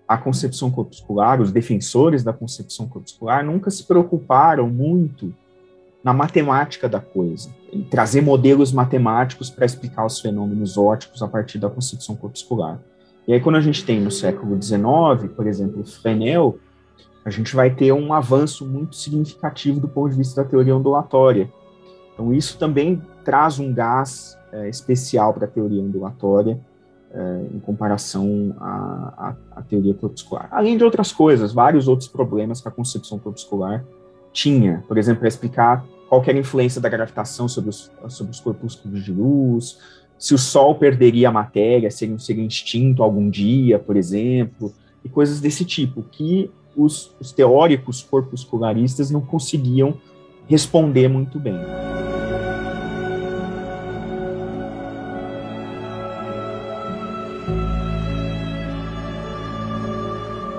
a concepção corpuscular, os defensores da concepção corpuscular nunca se preocuparam muito na matemática da coisa, trazer modelos matemáticos para explicar os fenômenos ópticos a partir da concepção corpuscular. E aí, quando a gente tem no século XIX, por exemplo, Fresnel, a gente vai ter um avanço muito significativo do ponto de vista da teoria ondulatória. Então, isso também traz um gás é, especial para a teoria ondulatória é, em comparação à, à, à, teoria corpuscular. Além de outras coisas, vários outros problemas que a concepção corpuscular tinha. Por exemplo, para explicar qual era a influência da gravitação sobre os, sobre os corpúsculos de luz, se o Sol perderia a matéria, seria, seria extinto algum dia, por exemplo, e coisas desse tipo, que os, os teóricos corpuscularistas não conseguiam responder muito bem.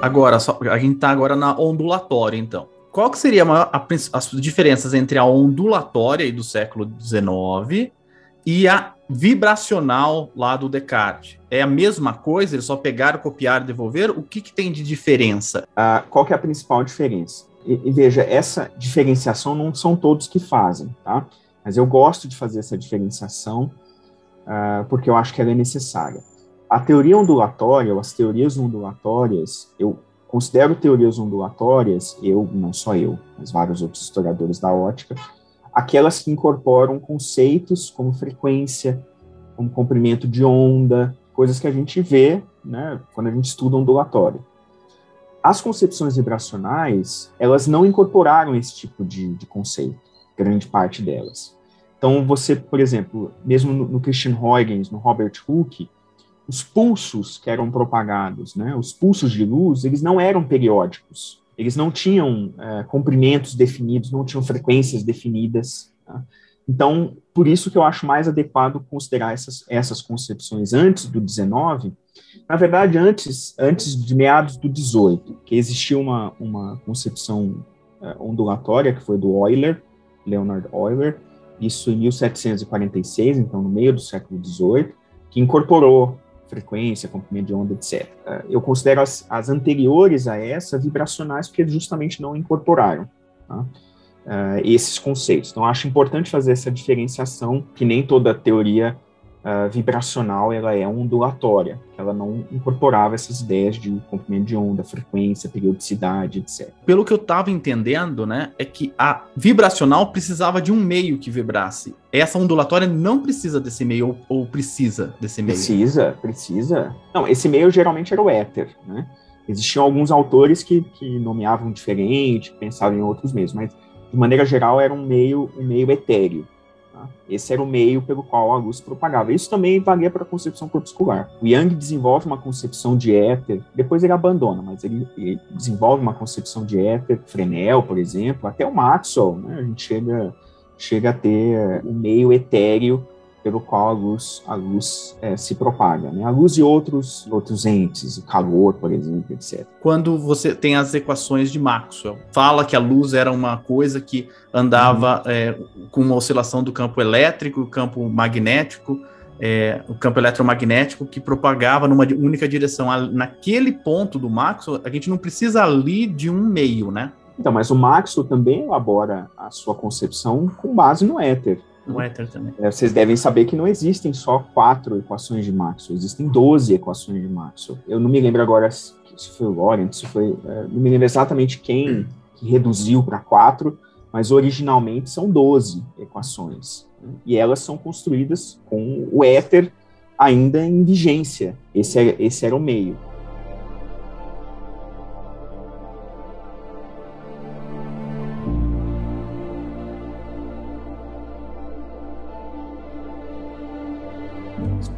Agora, só, a gente está agora na ondulatória, então. Qual que seria a a, as diferenças entre a ondulatória do século XIX e a vibracional lá do Descartes? É a mesma coisa? Eles só pegaram, copiaram, devolveram? O que, que tem de diferença? Ah, qual que é a principal diferença? E, e, veja, essa diferenciação não são todos que fazem, tá? Mas eu gosto de fazer essa diferenciação uh, porque eu acho que ela é necessária. A teoria ondulatória, ou as teorias ondulatórias, eu considero teorias ondulatórias, eu, não só eu, mas vários outros historiadores da ótica, aquelas que incorporam conceitos como frequência, como comprimento de onda, coisas que a gente vê né, quando a gente estuda ondulatória. As concepções vibracionais, elas não incorporaram esse tipo de, de conceito, grande parte delas. Então, você, por exemplo, mesmo no, no Christian Huygens, no Robert Hooke, os pulsos que eram propagados, né, os pulsos de luz, eles não eram periódicos, eles não tinham é, comprimentos definidos, não tinham frequências definidas. Tá? Então, por isso que eu acho mais adequado considerar essas, essas concepções antes do 19, na verdade, antes, antes de meados do 18, que existia uma, uma concepção é, ondulatória, que foi do Euler, Leonard Euler, isso em 1746, então no meio do século 18, que incorporou frequência, comprimento de onda, etc. Eu considero as, as anteriores a essa vibracionais porque justamente não incorporaram tá? uh, esses conceitos. Então, acho importante fazer essa diferenciação, que nem toda teoria uh, vibracional ela é ondulatória, ela não incorporava essas ideias de comprimento de onda, frequência, periodicidade, etc. Pelo que eu estava entendendo, né, é que a vibracional precisava de um meio que vibrasse. Essa ondulatória não precisa desse meio, ou, ou precisa desse meio? Precisa, precisa. Não, esse meio geralmente era o éter, né? Existiam alguns autores que, que nomeavam diferente, pensavam em outros meios, mas de maneira geral era um meio, um meio etéreo. Esse era o meio pelo qual a luz propagava. Isso também valia para a concepção corpuscular. O Young desenvolve uma concepção de éter, depois ele abandona, mas ele, ele desenvolve uma concepção de éter, Fresnel, por exemplo, até o Maxwell, né? A gente chega, chega a ter o meio etéreo pelo qual a luz, a luz é, se propaga. Né? A luz e outros, outros entes, o calor, por exemplo, etc. Quando você tem as equações de Maxwell, fala que a luz era uma coisa que andava uhum. é, com uma oscilação do campo elétrico, o campo magnético, é, o campo eletromagnético que propagava numa única direção. Naquele ponto do Maxwell, a gente não precisa ali de um meio, né? Então, mas o Maxwell também elabora a sua concepção com base no éter no éter também. É, vocês devem saber que não existem só quatro equações de Maxwell, existem 12 equações de Maxwell. Eu não me lembro agora se foi o Lorentz, se foi. É, não me lembro exatamente quem que reduziu para quatro, mas originalmente são 12 equações. Né? E elas são construídas com o éter ainda em vigência. Esse, é, esse era o meio.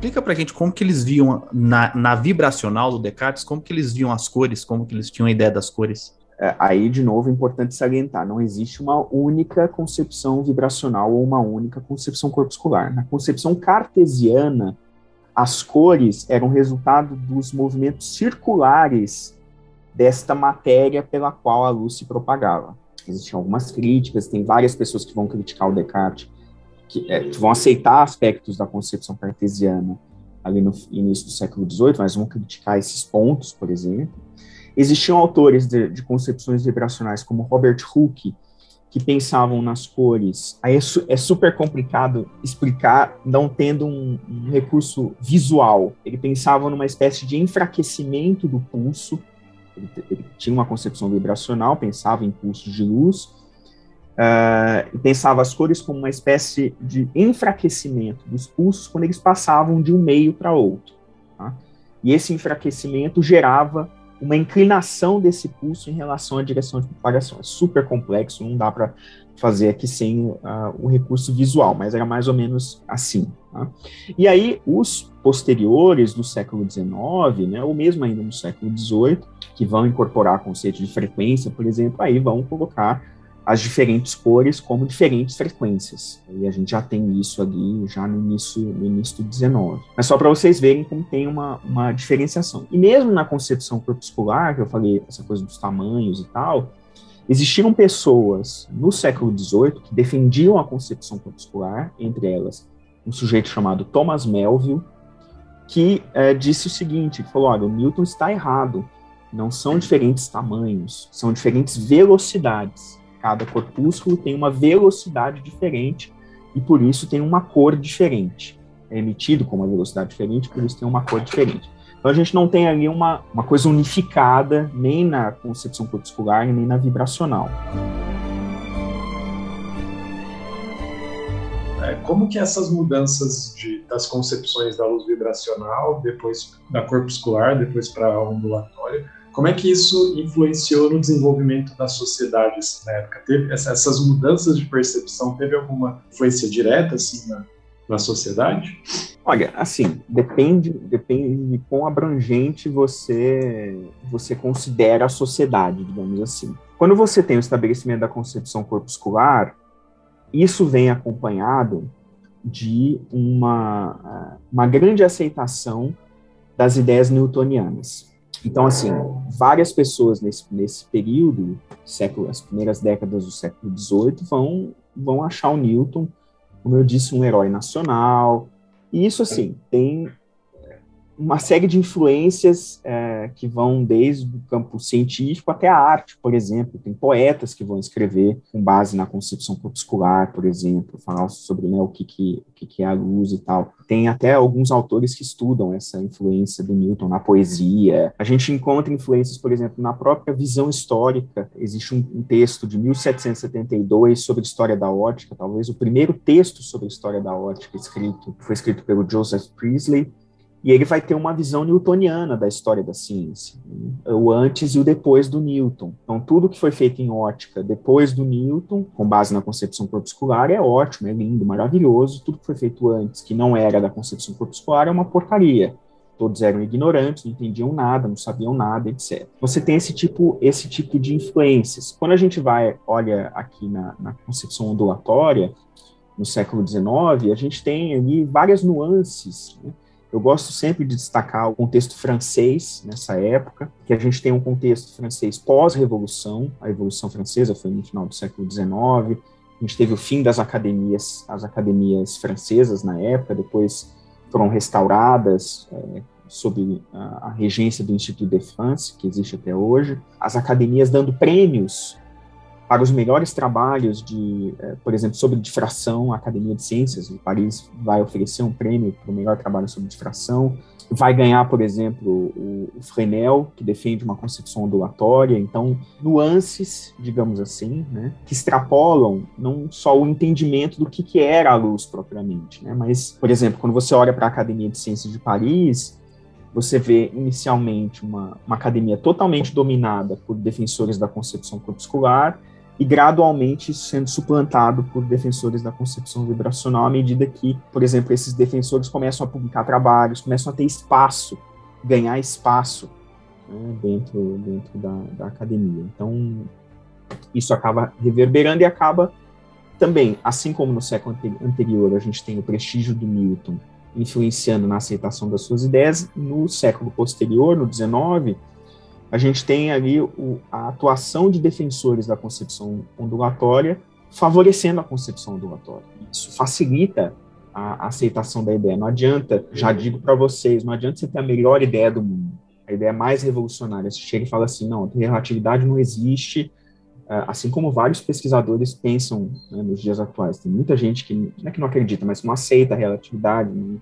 Explica pra gente como que eles viam na, na vibracional do Descartes, como que eles viam as cores, como que eles tinham a ideia das cores. É, aí, de novo, é importante salientar: não existe uma única concepção vibracional ou uma única concepção corpuscular. Na concepção cartesiana, as cores eram resultado dos movimentos circulares desta matéria pela qual a luz se propagava. Existem algumas críticas, tem várias pessoas que vão criticar o Descartes, que, é, que vão aceitar aspectos da concepção cartesiana ali no início do século XVIII, mas vão criticar esses pontos, por exemplo. Existiam autores de, de concepções vibracionais como Robert Hooke, que pensavam nas cores. Aí é, su é super complicado explicar não tendo um, um, recurso visual. Ele pensava numa espécie de enfraquecimento do pulso. Ele, ele tinha uma concepção vibracional, pensava em pulsos de luz, uh, pensava as cores como uma espécie de enfraquecimento dos pulsos quando eles passavam de um meio para outro. Tá? E esse enfraquecimento gerava uma inclinação desse pulso em relação à direção de propagação. É super complexo, não dá para fazer aqui sem uh, o recurso visual, mas era mais ou menos assim. Tá? E aí, os posteriores do século XIX, né, ou mesmo ainda no século XVIII, que vão incorporar conceito de frequência, por exemplo, aí vão colocar as diferentes cores como diferentes frequências. E a gente já tem isso ali já no início, no início do 19. Mas só para vocês verem como tem uma, uma diferenciação. E mesmo na concepção corpuscular, que eu falei essa coisa dos tamanhos e tal, existiram pessoas no século XVIII que defendiam a concepção corpuscular, entre elas um sujeito chamado Thomas Melville, que é, disse o seguinte, falou, olha, o Newton está errado, não são diferentes tamanhos, são diferentes velocidades cada corpúsculo tem uma velocidade diferente e por isso tem uma cor diferente. É emitido com uma velocidade diferente, por isso tem uma cor diferente. Então a gente não tem ali uma, uma coisa unificada, nem na concepção corpuscular, nem na vibracional. É, como que essas mudanças de, das concepções da luz vibracional, depois da corpuscular, depois para a ondulatória, como é que isso influenciou no desenvolvimento da sociedade na época? Teve essas mudanças de percepção, teve alguma influência direta assim na, na sociedade? Olha, assim, depende, depende de quão abrangente você você considera a sociedade, digamos assim. Quando você tem o estabelecimento da concepção corpuscular, isso vem acompanhado de uma, uma grande aceitação das ideias newtonianas. Então, assim, várias pessoas nesse, nesse período, século, as primeiras décadas do século XVIII, vão, vão achar o Newton, como eu disse, um herói nacional. E isso, assim, tem uma série de influências é, que vão desde o campo científico até a arte, por exemplo. Tem poetas que vão escrever com base na concepção corpuscular, por exemplo, falar sobre né, o, que, que, o que, que é a luz e tal. Tem até alguns autores que estudam essa influência do Newton na poesia. A gente encontra influências, por exemplo, na própria visão histórica. Existe um, um texto de 1772 sobre história da ótica, talvez o primeiro texto sobre história da ótica escrito, foi escrito pelo Joseph Priestley, e ele vai ter uma visão newtoniana da história da ciência, né? o antes e o depois do Newton. Então, tudo que foi feito em ótica depois do Newton, com base na concepção corpuscular, é ótimo, é lindo, maravilhoso. Tudo que foi feito antes, que não era da concepção corpuscular, é uma porcaria. Todos eram ignorantes, não entendiam nada, não sabiam nada, etc. Você tem esse tipo, esse tipo de influências. Quando a gente vai, olha aqui na, na concepção ondulatória, no século XIX, a gente tem ali várias nuances, né? Eu gosto sempre de destacar o contexto francês nessa época, que a gente tem um contexto francês pós-revolução, a Revolução Francesa foi no final do século XIX, a gente teve o fim das academias, as academias francesas na época, depois foram restauradas é, sob a, a, regência do Institut de France, que existe até hoje, as academias dando prêmios para os melhores trabalhos de, eh, por exemplo, sobre difração, a Academia de Ciências de Paris vai oferecer um prêmio para o melhor trabalho sobre difração, vai ganhar, por exemplo, o, Fresnel, que defende uma concepção ondulatória, então, nuances, digamos assim, né, que extrapolam não só o entendimento do que, que era a luz propriamente, né, mas, por exemplo, quando você olha para a Academia de Ciências de Paris, você vê inicialmente uma, uma academia totalmente dominada por defensores da concepção corpuscular, e gradualmente sendo suplantado por defensores da concepção vibracional à medida que, por exemplo, esses defensores começam a publicar trabalhos, começam a ter espaço, ganhar espaço né, dentro, dentro da, da academia. Então, isso acaba reverberando e acaba também, assim como no século anterior a gente tem o prestígio do Newton influenciando na aceitação das suas ideias, no século posterior, no 19, a gente tem ali o, a atuação de defensores da concepção ondulatória favorecendo a concepção ondulatória. Isso facilita a, aceitação da ideia. Não adianta, já digo para vocês, não adianta você ter a melhor ideia do mundo, a ideia mais revolucionária. Você chega e fala assim, não, a relatividade não existe, é, assim como vários pesquisadores pensam né, nos dias atuais. Tem muita gente que não é que não acredita, mas não aceita a relatividade, não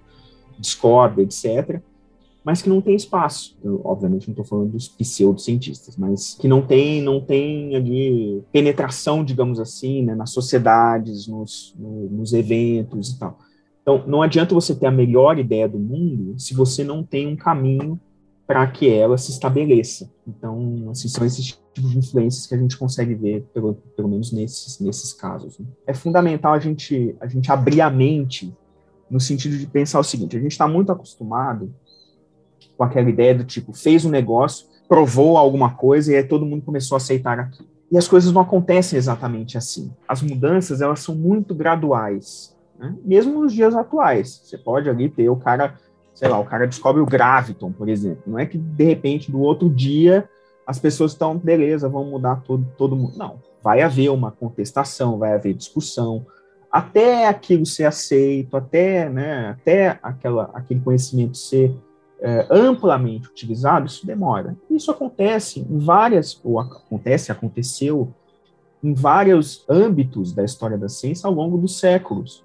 discorda, etc mas que não tem espaço. Eu, obviamente não estou falando dos pseudocientistas, mas que não tem, não tem ali penetração, digamos assim, né, nas sociedades, nos, no, nos eventos e tal. Então, não adianta você ter a melhor ideia do mundo se você não tem um caminho para que ela se estabeleça. Então, assim, são esses tipos de influências que a gente consegue ver, pelo, pelo menos nesses, nesses casos. Né? É fundamental a gente, a gente abrir a mente no sentido de pensar o seguinte: a gente está muito acostumado com aquela ideia do tipo, fez um negócio, provou alguma coisa e aí todo mundo começou a aceitar aquilo. E as coisas não acontecem exatamente assim. As mudanças, elas são muito graduais, né? mesmo nos dias atuais. Você pode ali ter o cara, sei lá, o cara descobre o graviton, por exemplo. Não é que, de repente, do outro dia, as pessoas estão, beleza, vamos mudar todo, todo mundo. Não, vai haver uma contestação, vai haver discussão, até aquilo ser aceito, até, né, até aquela, aquele conhecimento ser é, amplamente utilizado, isso demora. Isso acontece em várias, ou acontece, aconteceu em vários âmbitos da história da ciência ao longo dos séculos.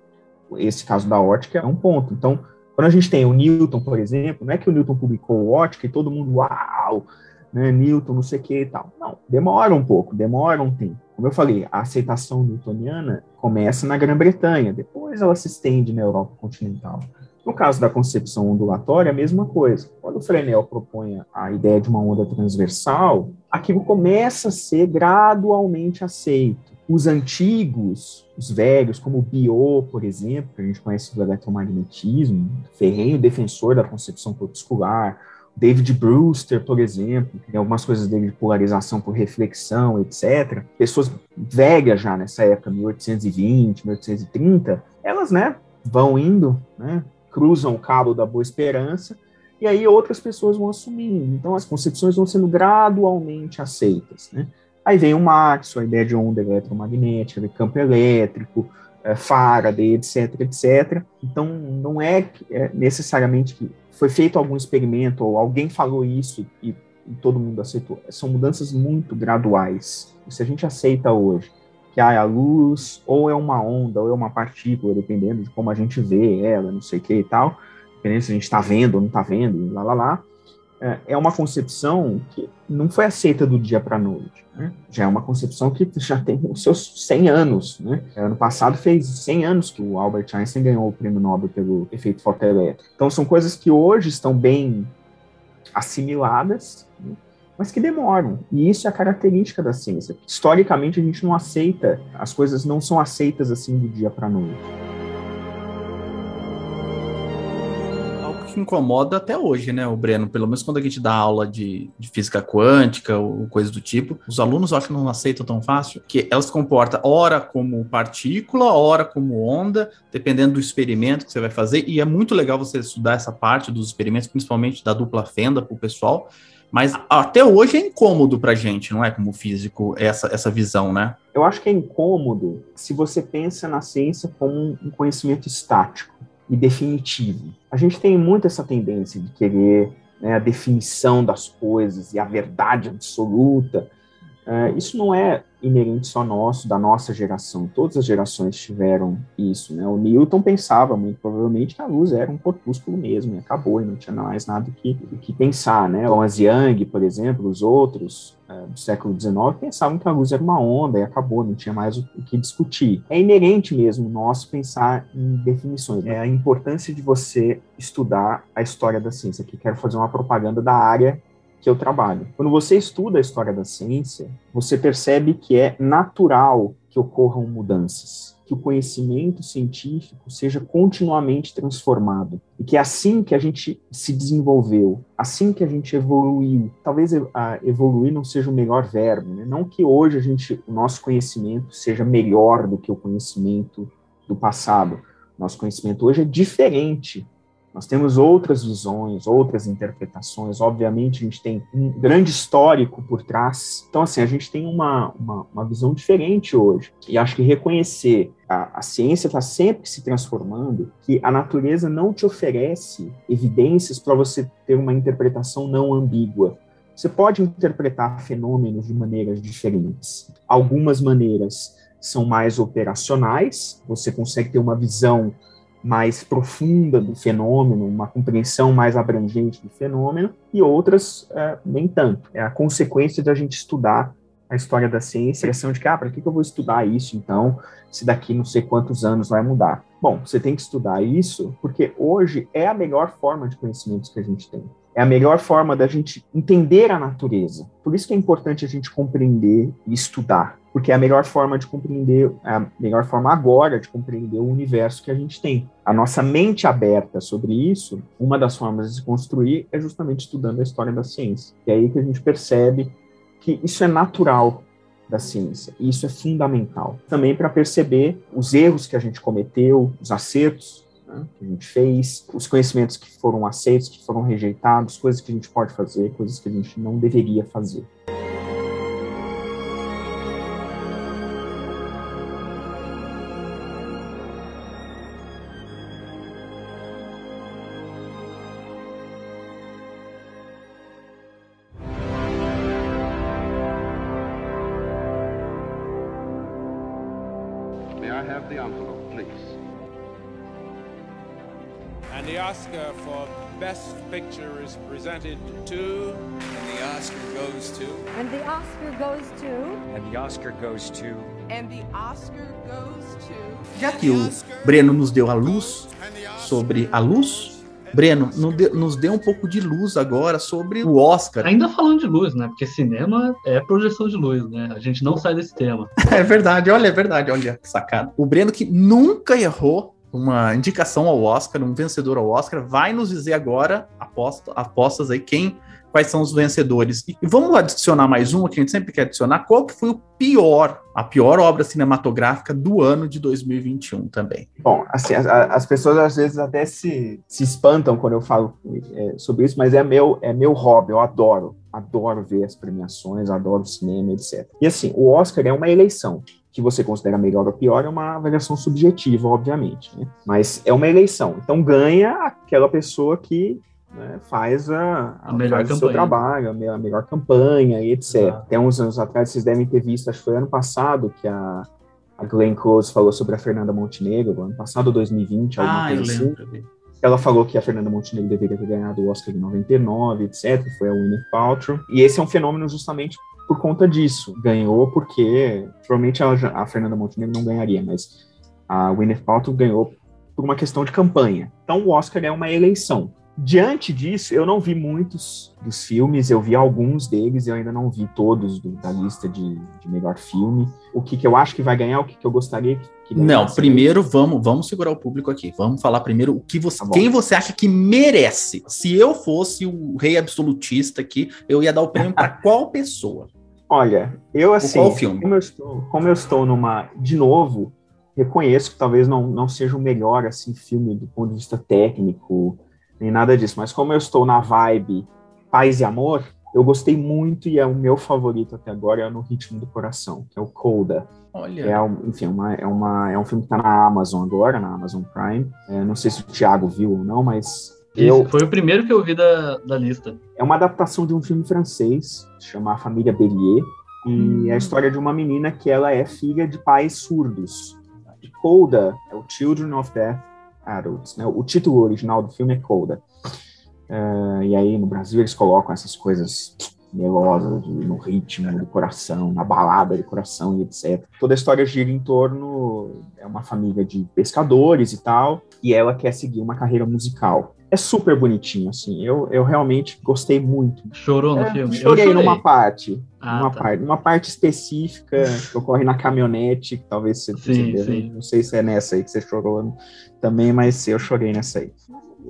Esse caso da ótica é um ponto. Então, quando a gente tem o Newton, por exemplo, não é que o Newton publicou ótica e todo mundo, uau, né, Newton, não sei o que e tal. Não, demora um pouco, demora um tempo. Como eu falei, a aceitação newtoniana começa na Grã-Bretanha, depois ela se estende na Europa continental. No caso da concepção ondulatória, a mesma coisa. Quando o Fresnel propõe a ideia de uma onda transversal, aquilo começa a ser gradualmente aceito. Os antigos, os velhos, como Biot, por exemplo, que a gente conhece do eletromagnetismo, ferrenho defensor da concepção corpuscular, David Brewster, por exemplo, tem algumas coisas dele de polarização por reflexão, etc. Pessoas velhas já nessa época, 1820, 1830, elas, né, vão indo, né, cruzam o cabo da Boa Esperança, e aí outras pessoas vão assumindo. Então as concepções vão sendo gradualmente aceitas. Né? Aí vem o Marx, a ideia de onda eletromagnética, de campo elétrico, é, Faraday, etc, etc. Então não é, é, necessariamente que foi feito algum experimento ou alguém falou isso e, e todo mundo aceitou. São mudanças muito graduais. Se a gente aceita hoje que ah, a luz ou é uma onda ou é uma partícula, dependendo de como a gente vê ela, não sei o que e tal, dependendo se a gente está vendo ou não está vendo, lá, lá, lá, é, é uma concepção que não foi aceita do dia para a noite. Né? Já é uma concepção que já tem os seus 100 anos. Né? Ano passado fez 100 anos que o Albert Einstein ganhou o prêmio Nobel pelo efeito fotoelétrico. Então são coisas que hoje estão bem assimiladas, né? Mas que demoram. E isso é a característica da ciência. Historicamente, a gente não aceita, as coisas não são aceitas assim do dia para noite. Algo que incomoda até hoje, né, o Breno? Pelo menos quando a gente dá aula de, de física quântica ou coisa do tipo, os alunos acham que não aceitam tão fácil, que ela se comporta ora como partícula, ora como onda, dependendo do experimento que você vai fazer. E é muito legal você estudar essa parte dos experimentos, principalmente da dupla fenda para o pessoal mas até hoje é incômodo pra gente, não é? Como físico, essa, essa visão, né? Eu acho que é incômodo se você pensa na ciência como um conhecimento estático e definitivo. A gente tem muito essa tendência de querer né, a definição das coisas e a verdade absoluta. Uh, isso não é inerente só nosso, da nossa geração. Todas as gerações tiveram isso, né? O Newton pensava muito provavelmente que a luz era um corpúsculo mesmo, e acabou, e não tinha mais nada que, que pensar, né? Thomas Young, por exemplo, os outros uh, do século XIX pensavam que a luz era uma onda e acabou, não tinha mais o, o que discutir. É inerente mesmo nosso pensar em definições. É a importância de você estudar a história da ciência. Aqui quero fazer uma propaganda da área que eu trabalho. Quando você estuda a história da ciência, você percebe que é natural que ocorram mudanças, que o conhecimento científico seja continuamente transformado e que é assim que a gente se desenvolveu, assim que a gente evoluiu. Talvez evoluir não seja o melhor verbo, né? não que hoje a gente, o nosso conhecimento seja melhor do que o conhecimento do passado. Nosso conhecimento hoje é diferente nós temos outras visões, outras interpretações. Obviamente, a gente tem um grande histórico por trás. Então, assim, a gente tem uma, uma, uma visão diferente hoje. E acho que reconhecer a, a ciência está sempre se transformando, que a natureza não te oferece evidências para você ter uma interpretação não ambígua. Você pode interpretar fenômenos de maneiras diferentes. Algumas maneiras são mais operacionais, você consegue ter uma visão mais profunda do fenômeno, uma compreensão mais abrangente do fenômeno, e outras é, nem tanto. É a consequência de a gente estudar a história da ciência, a questão de que, ah, para que, eu vou estudar isso, então, se daqui não sei quantos anos vai mudar? Bom, você tem que estudar isso porque hoje é a melhor forma de conhecimentos que a gente tem. É a melhor forma da gente entender a natureza. Por isso que é importante a gente compreender e estudar porque é a melhor forma de compreender, é a melhor forma agora de compreender o universo que a gente tem. A nossa mente aberta sobre isso, uma das formas de se construir é justamente estudando a história da ciência. E é aí que a gente percebe que isso é natural da ciência, e isso é fundamental. Também para perceber os erros que a gente cometeu, os acertos né, que a gente fez, os conhecimentos que foram aceitos, que foram rejeitados, coisas que a gente pode fazer, coisas que a gente não deveria fazer. Picture is presented to. And the Oscar goes to. And the Oscar goes to. And the Oscar goes to. And the Oscar goes to. Já que o Breno nos deu a luz sobre a luz, Breno, nos dê um pouco de luz agora sobre o Oscar. Ainda falando de luz, né? Porque cinema é projeção de luz, né? A gente não sai desse tema. É verdade, olha, é verdade, olha que sacada. O Breno que nunca errou uma indicação ao Oscar, um vencedor ao Oscar, vai nos dizer agora, aposta, apostas aí, quem, quais são os vencedores. E vamos adicionar mais uma que a gente sempre quer adicionar, qual que foi o pior, a pior obra cinematográfica do ano de 2021 também. Bom, assim, as, as pessoas às vezes até se, se espantam quando eu falo é, sobre isso, mas é meu, é meu hobby, eu adoro adoro ver as premiações, adoro o cinema, etc. E assim, o Oscar é uma eleição que você considera melhor ou pior é uma avaliação subjetiva, obviamente, né? mas é uma eleição. Então ganha aquela pessoa que né, faz, a, a melhor faz o seu trabalho, a melhor campanha e etc. Até uns anos atrás, vocês devem ter visto, acho que foi ano passado, que a, a Glenn Close falou sobre a Fernanda Montenegro, ano passado, 2020, alguma ah, coisa assim. Ela falou que a Fernanda Montenegro deveria ter ganhado o Oscar de 99, etc. Foi a Winnie Paltrow. E esse é um fenômeno justamente por conta disso. Ganhou porque, provavelmente a, a Fernanda Montenegro não ganharia, mas a Gwyneth Paltrow ganhou por uma questão de campanha. Então o Oscar é uma eleição. Diante disso, eu não vi muitos dos filmes, eu vi alguns deles, eu ainda não vi todos do, da lista de, de, melhor filme. O que, que eu acho que vai ganhar, o que, que eu gostaria que, que Não, primeiro vamos, vamos segurar o público aqui. Vamos falar primeiro o que você, tá quem você acha que merece. Se eu fosse o rei absolutista aqui, eu ia dar o prêmio para qual pessoa? Olha, eu assim, como eu, estou, como eu estou numa, de novo, reconheço que talvez não, não seja o melhor assim filme do ponto de vista técnico, nem nada disso, mas como eu estou na vibe paz e amor, eu gostei muito e é o meu favorito até agora, é No Ritmo do Coração, que é o Coda. Olha. É, um, enfim, uma, é, uma, é um filme que está na Amazon agora, na Amazon Prime. É, não sei se o Thiago viu ou não, mas eu, foi o primeiro que eu vi da, da lista. É uma adaptação de um filme francês, chama A Família Bellier, e hum. é a história de uma menina que ela é filha de pais surdos. E Coda é o Children of Deaf Adults. Né? O título original do filme é Coda. Uh, e aí no Brasil eles colocam essas coisas melosas no ritmo do coração, na balada do coração e etc. Toda a história gira em torno é uma família de pescadores e tal, e ela quer seguir uma carreira musical. É super bonitinho, assim. Eu, eu realmente gostei muito. Chorou no É, filme? Chorei, eu chorei. numa parte. Ah, uma, tá. parte uma parte específica que ocorre na caminhonete, que talvez você, Sim, você sim. não sei se é nessa aí que você chorou também, mas eu chorei nessa aí.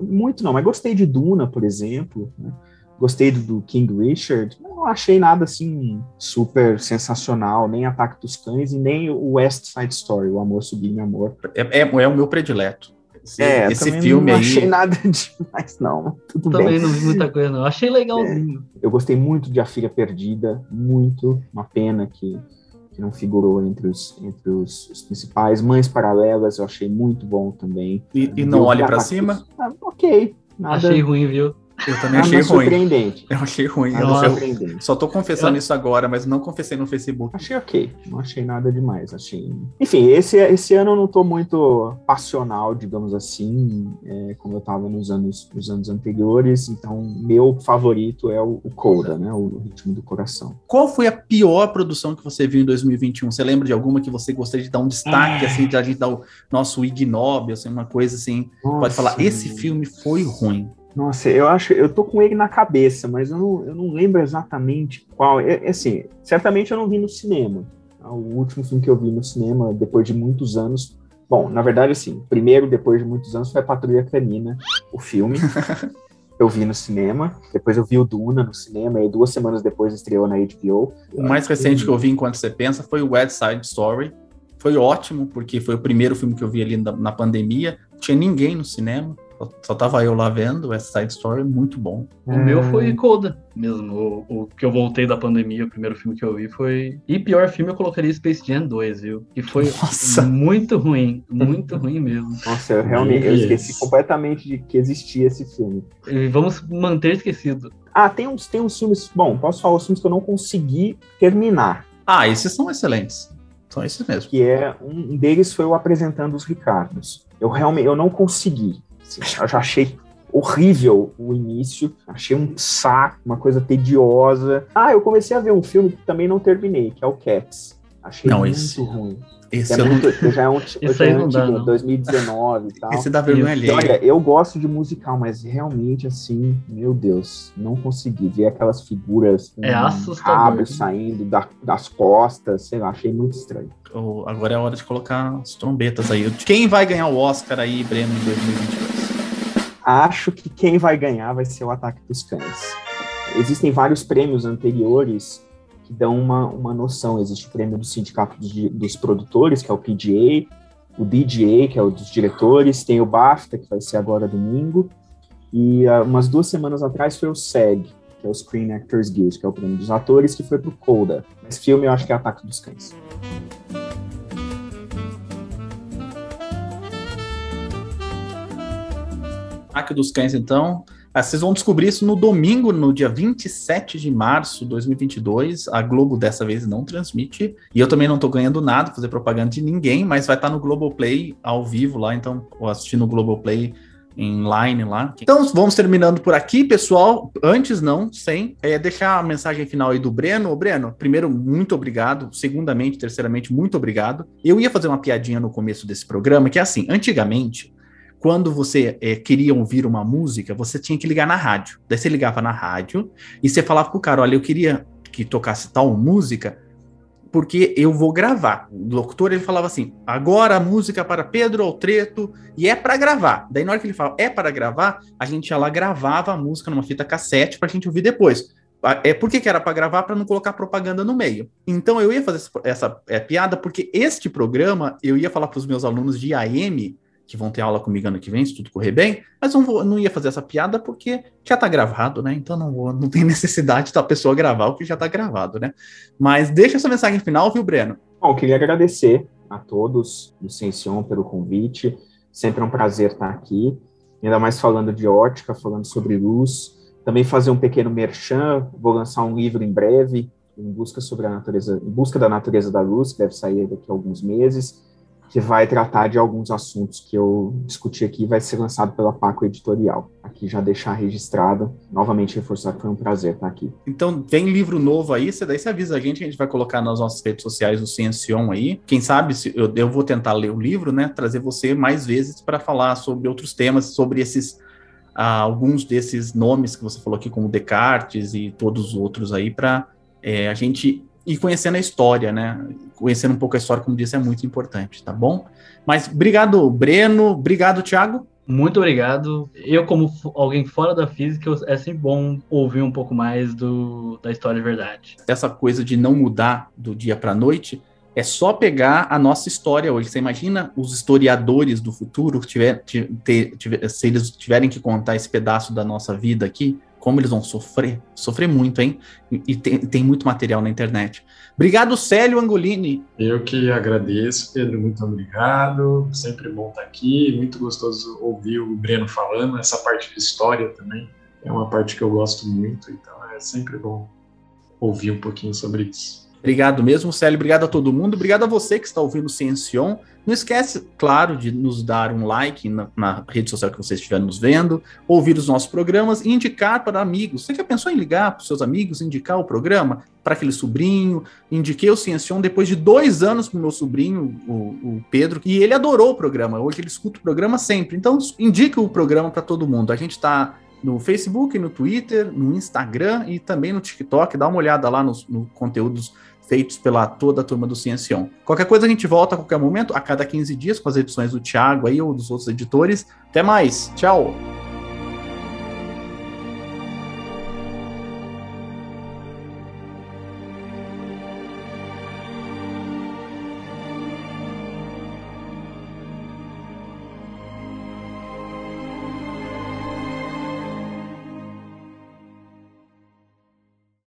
Muito não, mas gostei de Duna, por exemplo. né? Gostei do, do King Richard. Não achei nada assim super sensacional, nem Ataque dos Cães e nem o West Side Story, o Amor Sublime Amor. É, é, é o meu predileto. Esse, É, esse filme não aí. achei nada demais, não. Tudo Também bem. não vi muita coisa, não. Achei legalzinho. Eu gostei muito de A Filha Perdida, muito. Uma pena que, que não figurou entre, os, entre os, os principais. Mães Paralelas eu achei muito bom também. E, e não olhe Ataque cima. Ah, ok. Nada, Achei ruim, viu? Eu também nada achei ruim. surpreendente. Eu achei ruim. Nada Eu, surpreendente. só tô confessando Eu- isso agora, mas não confessei no Facebook. Achei ok, não achei nada demais. Achei. Enfim, esse, esse ano eu não tô muito passional, digamos assim, é, como eu tava nos anos, nos anos anteriores. Então, meu favorito é o, o Coda, né? O Ritmo do Coração. Qual foi a pior produção que você viu em 2021? Você lembra de alguma que você gostaria de dar um destaque, assim, de a gente dar o nosso Ig Nobel, assim, uma coisa assim? Pode Nossa, falar, esse filme foi ruim. Nossa, eu acho, eu tô com ele na cabeça, mas eu não, eu não lembro exatamente qual. É, é assim, certamente eu não vi no cinema. O último filme que eu vi no cinema, depois de muitos anos. Bom, na verdade, assim, primeiro, depois de muitos anos, foi a Patrulha Canina, o filme. eu vi no cinema. Depois eu vi o Duna no cinema, e duas semanas depois estreou na HBO. O mais recente que eu vi enquanto você pensa foi o West Side Story. Foi ótimo, porque foi o primeiro filme que eu vi ali na, na pandemia. Não tinha ninguém no cinema. Só, só tava eu lá vendo. West Side Story, muito bom. O meu foi Coda mesmo. O, o que eu voltei da pandemia, o primeiro filme que eu vi foi. E pior filme eu colocaria Space Jam 2, viu? Que foi Nossa. muito ruim. Muito ruim mesmo. Nossa, eu realmente eu esqueci completamente de que existia esse filme. E vamos manter esquecido. Ah, tem uns, tem uns filmes. Bom, posso falar os filmes que eu não consegui terminar. Ah, esses são excelentes. São esses mesmo. que é um deles foi o apresentando os Ricardos. Eu realmente eu não consegui. Assim, eu já achei horrível o início, achei um saco, uma coisa tediosa. Ah, eu comecei a ver um filme que também não terminei, que é o Cats. Achei Não, muito esse- ruim. Esse, É eu não- muito, que já é um, Isso já é aí não dá, antigo, não. 2019 e tal. esse dá vergonha alheia. olha, eu gosto de musical, mas realmente, assim, meu Deus, não consegui ver aquelas figuras com É um assustador. rabo saindo da- das costas, sei lá, achei muito estranho. Oh, Agora é a hora de colocar as trombetas aí. Quem vai ganhar o Oscar aí, Breno, em 2022? Acho que quem vai ganhar vai ser o Ataque dos Cães. Existem vários prêmios anteriores que dão uma, uma noção. Existe o prêmio do Sindicato dos, dos Produtores, que é o PGA, o DGA, que é o dos diretores, tem o BAFTA, que vai ser agora domingo, e ah, umas duas semanas atrás foi o SAG, que é o Screen Actors Guild, que é o prêmio dos atores, que foi pro Coda. Mas filme eu acho que é Ataque dos Cães. Ataque dos Cães, então. Ah, vocês vão descobrir isso no domingo, no dia 27 de março de 2022. A Globo dessa vez não transmite. E eu também não tô ganhando nada, fazer propaganda de ninguém, mas vai estar no Globoplay ao vivo lá. Então, vou assistir no Globoplay online lá. Então, vamos terminando por aqui, pessoal. Antes, não, sem é, deixar a mensagem final aí do Breno. Ô, Breno, primeiro, muito obrigado. Segundamente, terceiramente, muito obrigado. Eu ia fazer uma piadinha no começo desse programa, que é assim, antigamente, quando você é, queria ouvir uma música, você tinha que ligar na rádio. Daí você ligava na rádio e você falava pro cara, olha, eu queria que tocasse tal música, porque eu vou gravar. O locutor ele falava assim: agora a música para Pedro Altreto, e é para gravar. Daí, na hora que ele falava é para gravar, a gente ia lá gravava a música numa fita cassete para a gente ouvir depois. É por que, que era para gravar? Para não colocar propaganda no meio. Então eu ia fazer essa, essa é, piada, porque este programa eu ia falar para os meus alunos de AM, que vão ter aula comigo ano que vem, se tudo correr bem, mas não, vou, não ia fazer essa piada porque já tá gravado, né? Então não, vou, não tem necessidade da pessoa gravar o que já tá gravado, né? Mas deixa essa mensagem final, viu, Breno? Bom, queria agradecer a todos do pelo convite. Sempre é um prazer estar aqui, ainda mais falando de ótica, falando sobre luz. Também fazer um pequeno merchan, vou lançar um livro em breve, em busca sobre a natureza, em busca da natureza da luz, que deve sair daqui a alguns meses que vai tratar de alguns assuntos que eu discuti aqui, vai ser lançado pela Paco Editorial. Aqui já deixar registrado, novamente reforçar que foi um prazer estar aqui. Então, vem livro novo aí, você daí você avisa a gente, a gente vai colocar nas nossas redes sociais o Ciencion aí. Quem sabe, se eu, eu vou tentar ler o livro, né, trazer você mais vezes para falar sobre outros temas, sobre esses a alguns desses nomes que você falou aqui, como Descartes e todos os outros aí, para é, a gente ir conhecendo a história, né? Conhecendo um pouco a história, como disse, é muito importante, tá bom? Mas obrigado, Breno. Obrigado, Thiago. Muito obrigado. Eu, como alguém fora da física, é sempre bom ouvir um pouco mais do, da história de verdade. Essa coisa de não mudar do dia para a noite é só pegar a nossa história hoje. Você imagina os historiadores do futuro, tiver, tiver, se eles tiverem que contar esse pedaço da nossa vida aqui, como eles vão sofrer? Sofrer muito, hein? E tem, tem muito material na internet. Obrigado, Célio Angolini. Eu que agradeço, Pedro. Muito obrigado. Sempre bom estar aqui. Muito gostoso ouvir o Breno falando. Essa parte de história também é uma parte que eu gosto muito. Então é sempre bom ouvir um pouquinho sobre isso. Obrigado mesmo, Célio. Obrigado a todo mundo. Obrigado a você que está ouvindo o Ciencion. Não esquece, claro, de nos dar um like na, na, rede social que você estiver nos vendo, ouvir os nossos programas e indicar para amigos. Você já pensou em ligar para os seus amigos, indicar o programa para aquele sobrinho? Indiquei o Ciencion depois de dois anos para o meu sobrinho, o, o, Pedro, e ele adorou o programa. Hoje ele escuta o programa sempre. Então, indique o programa para todo mundo. A gente está no Facebook, no Twitter, no Instagram e também no TikTok. Dá uma olhada lá nos no conteúdos feitos pela toda a turma do Ciencion. Qualquer coisa a gente volta a qualquer momento, a cada 15 dias, com as edições do Thiago aí ou dos outros editores. Até mais, tchau!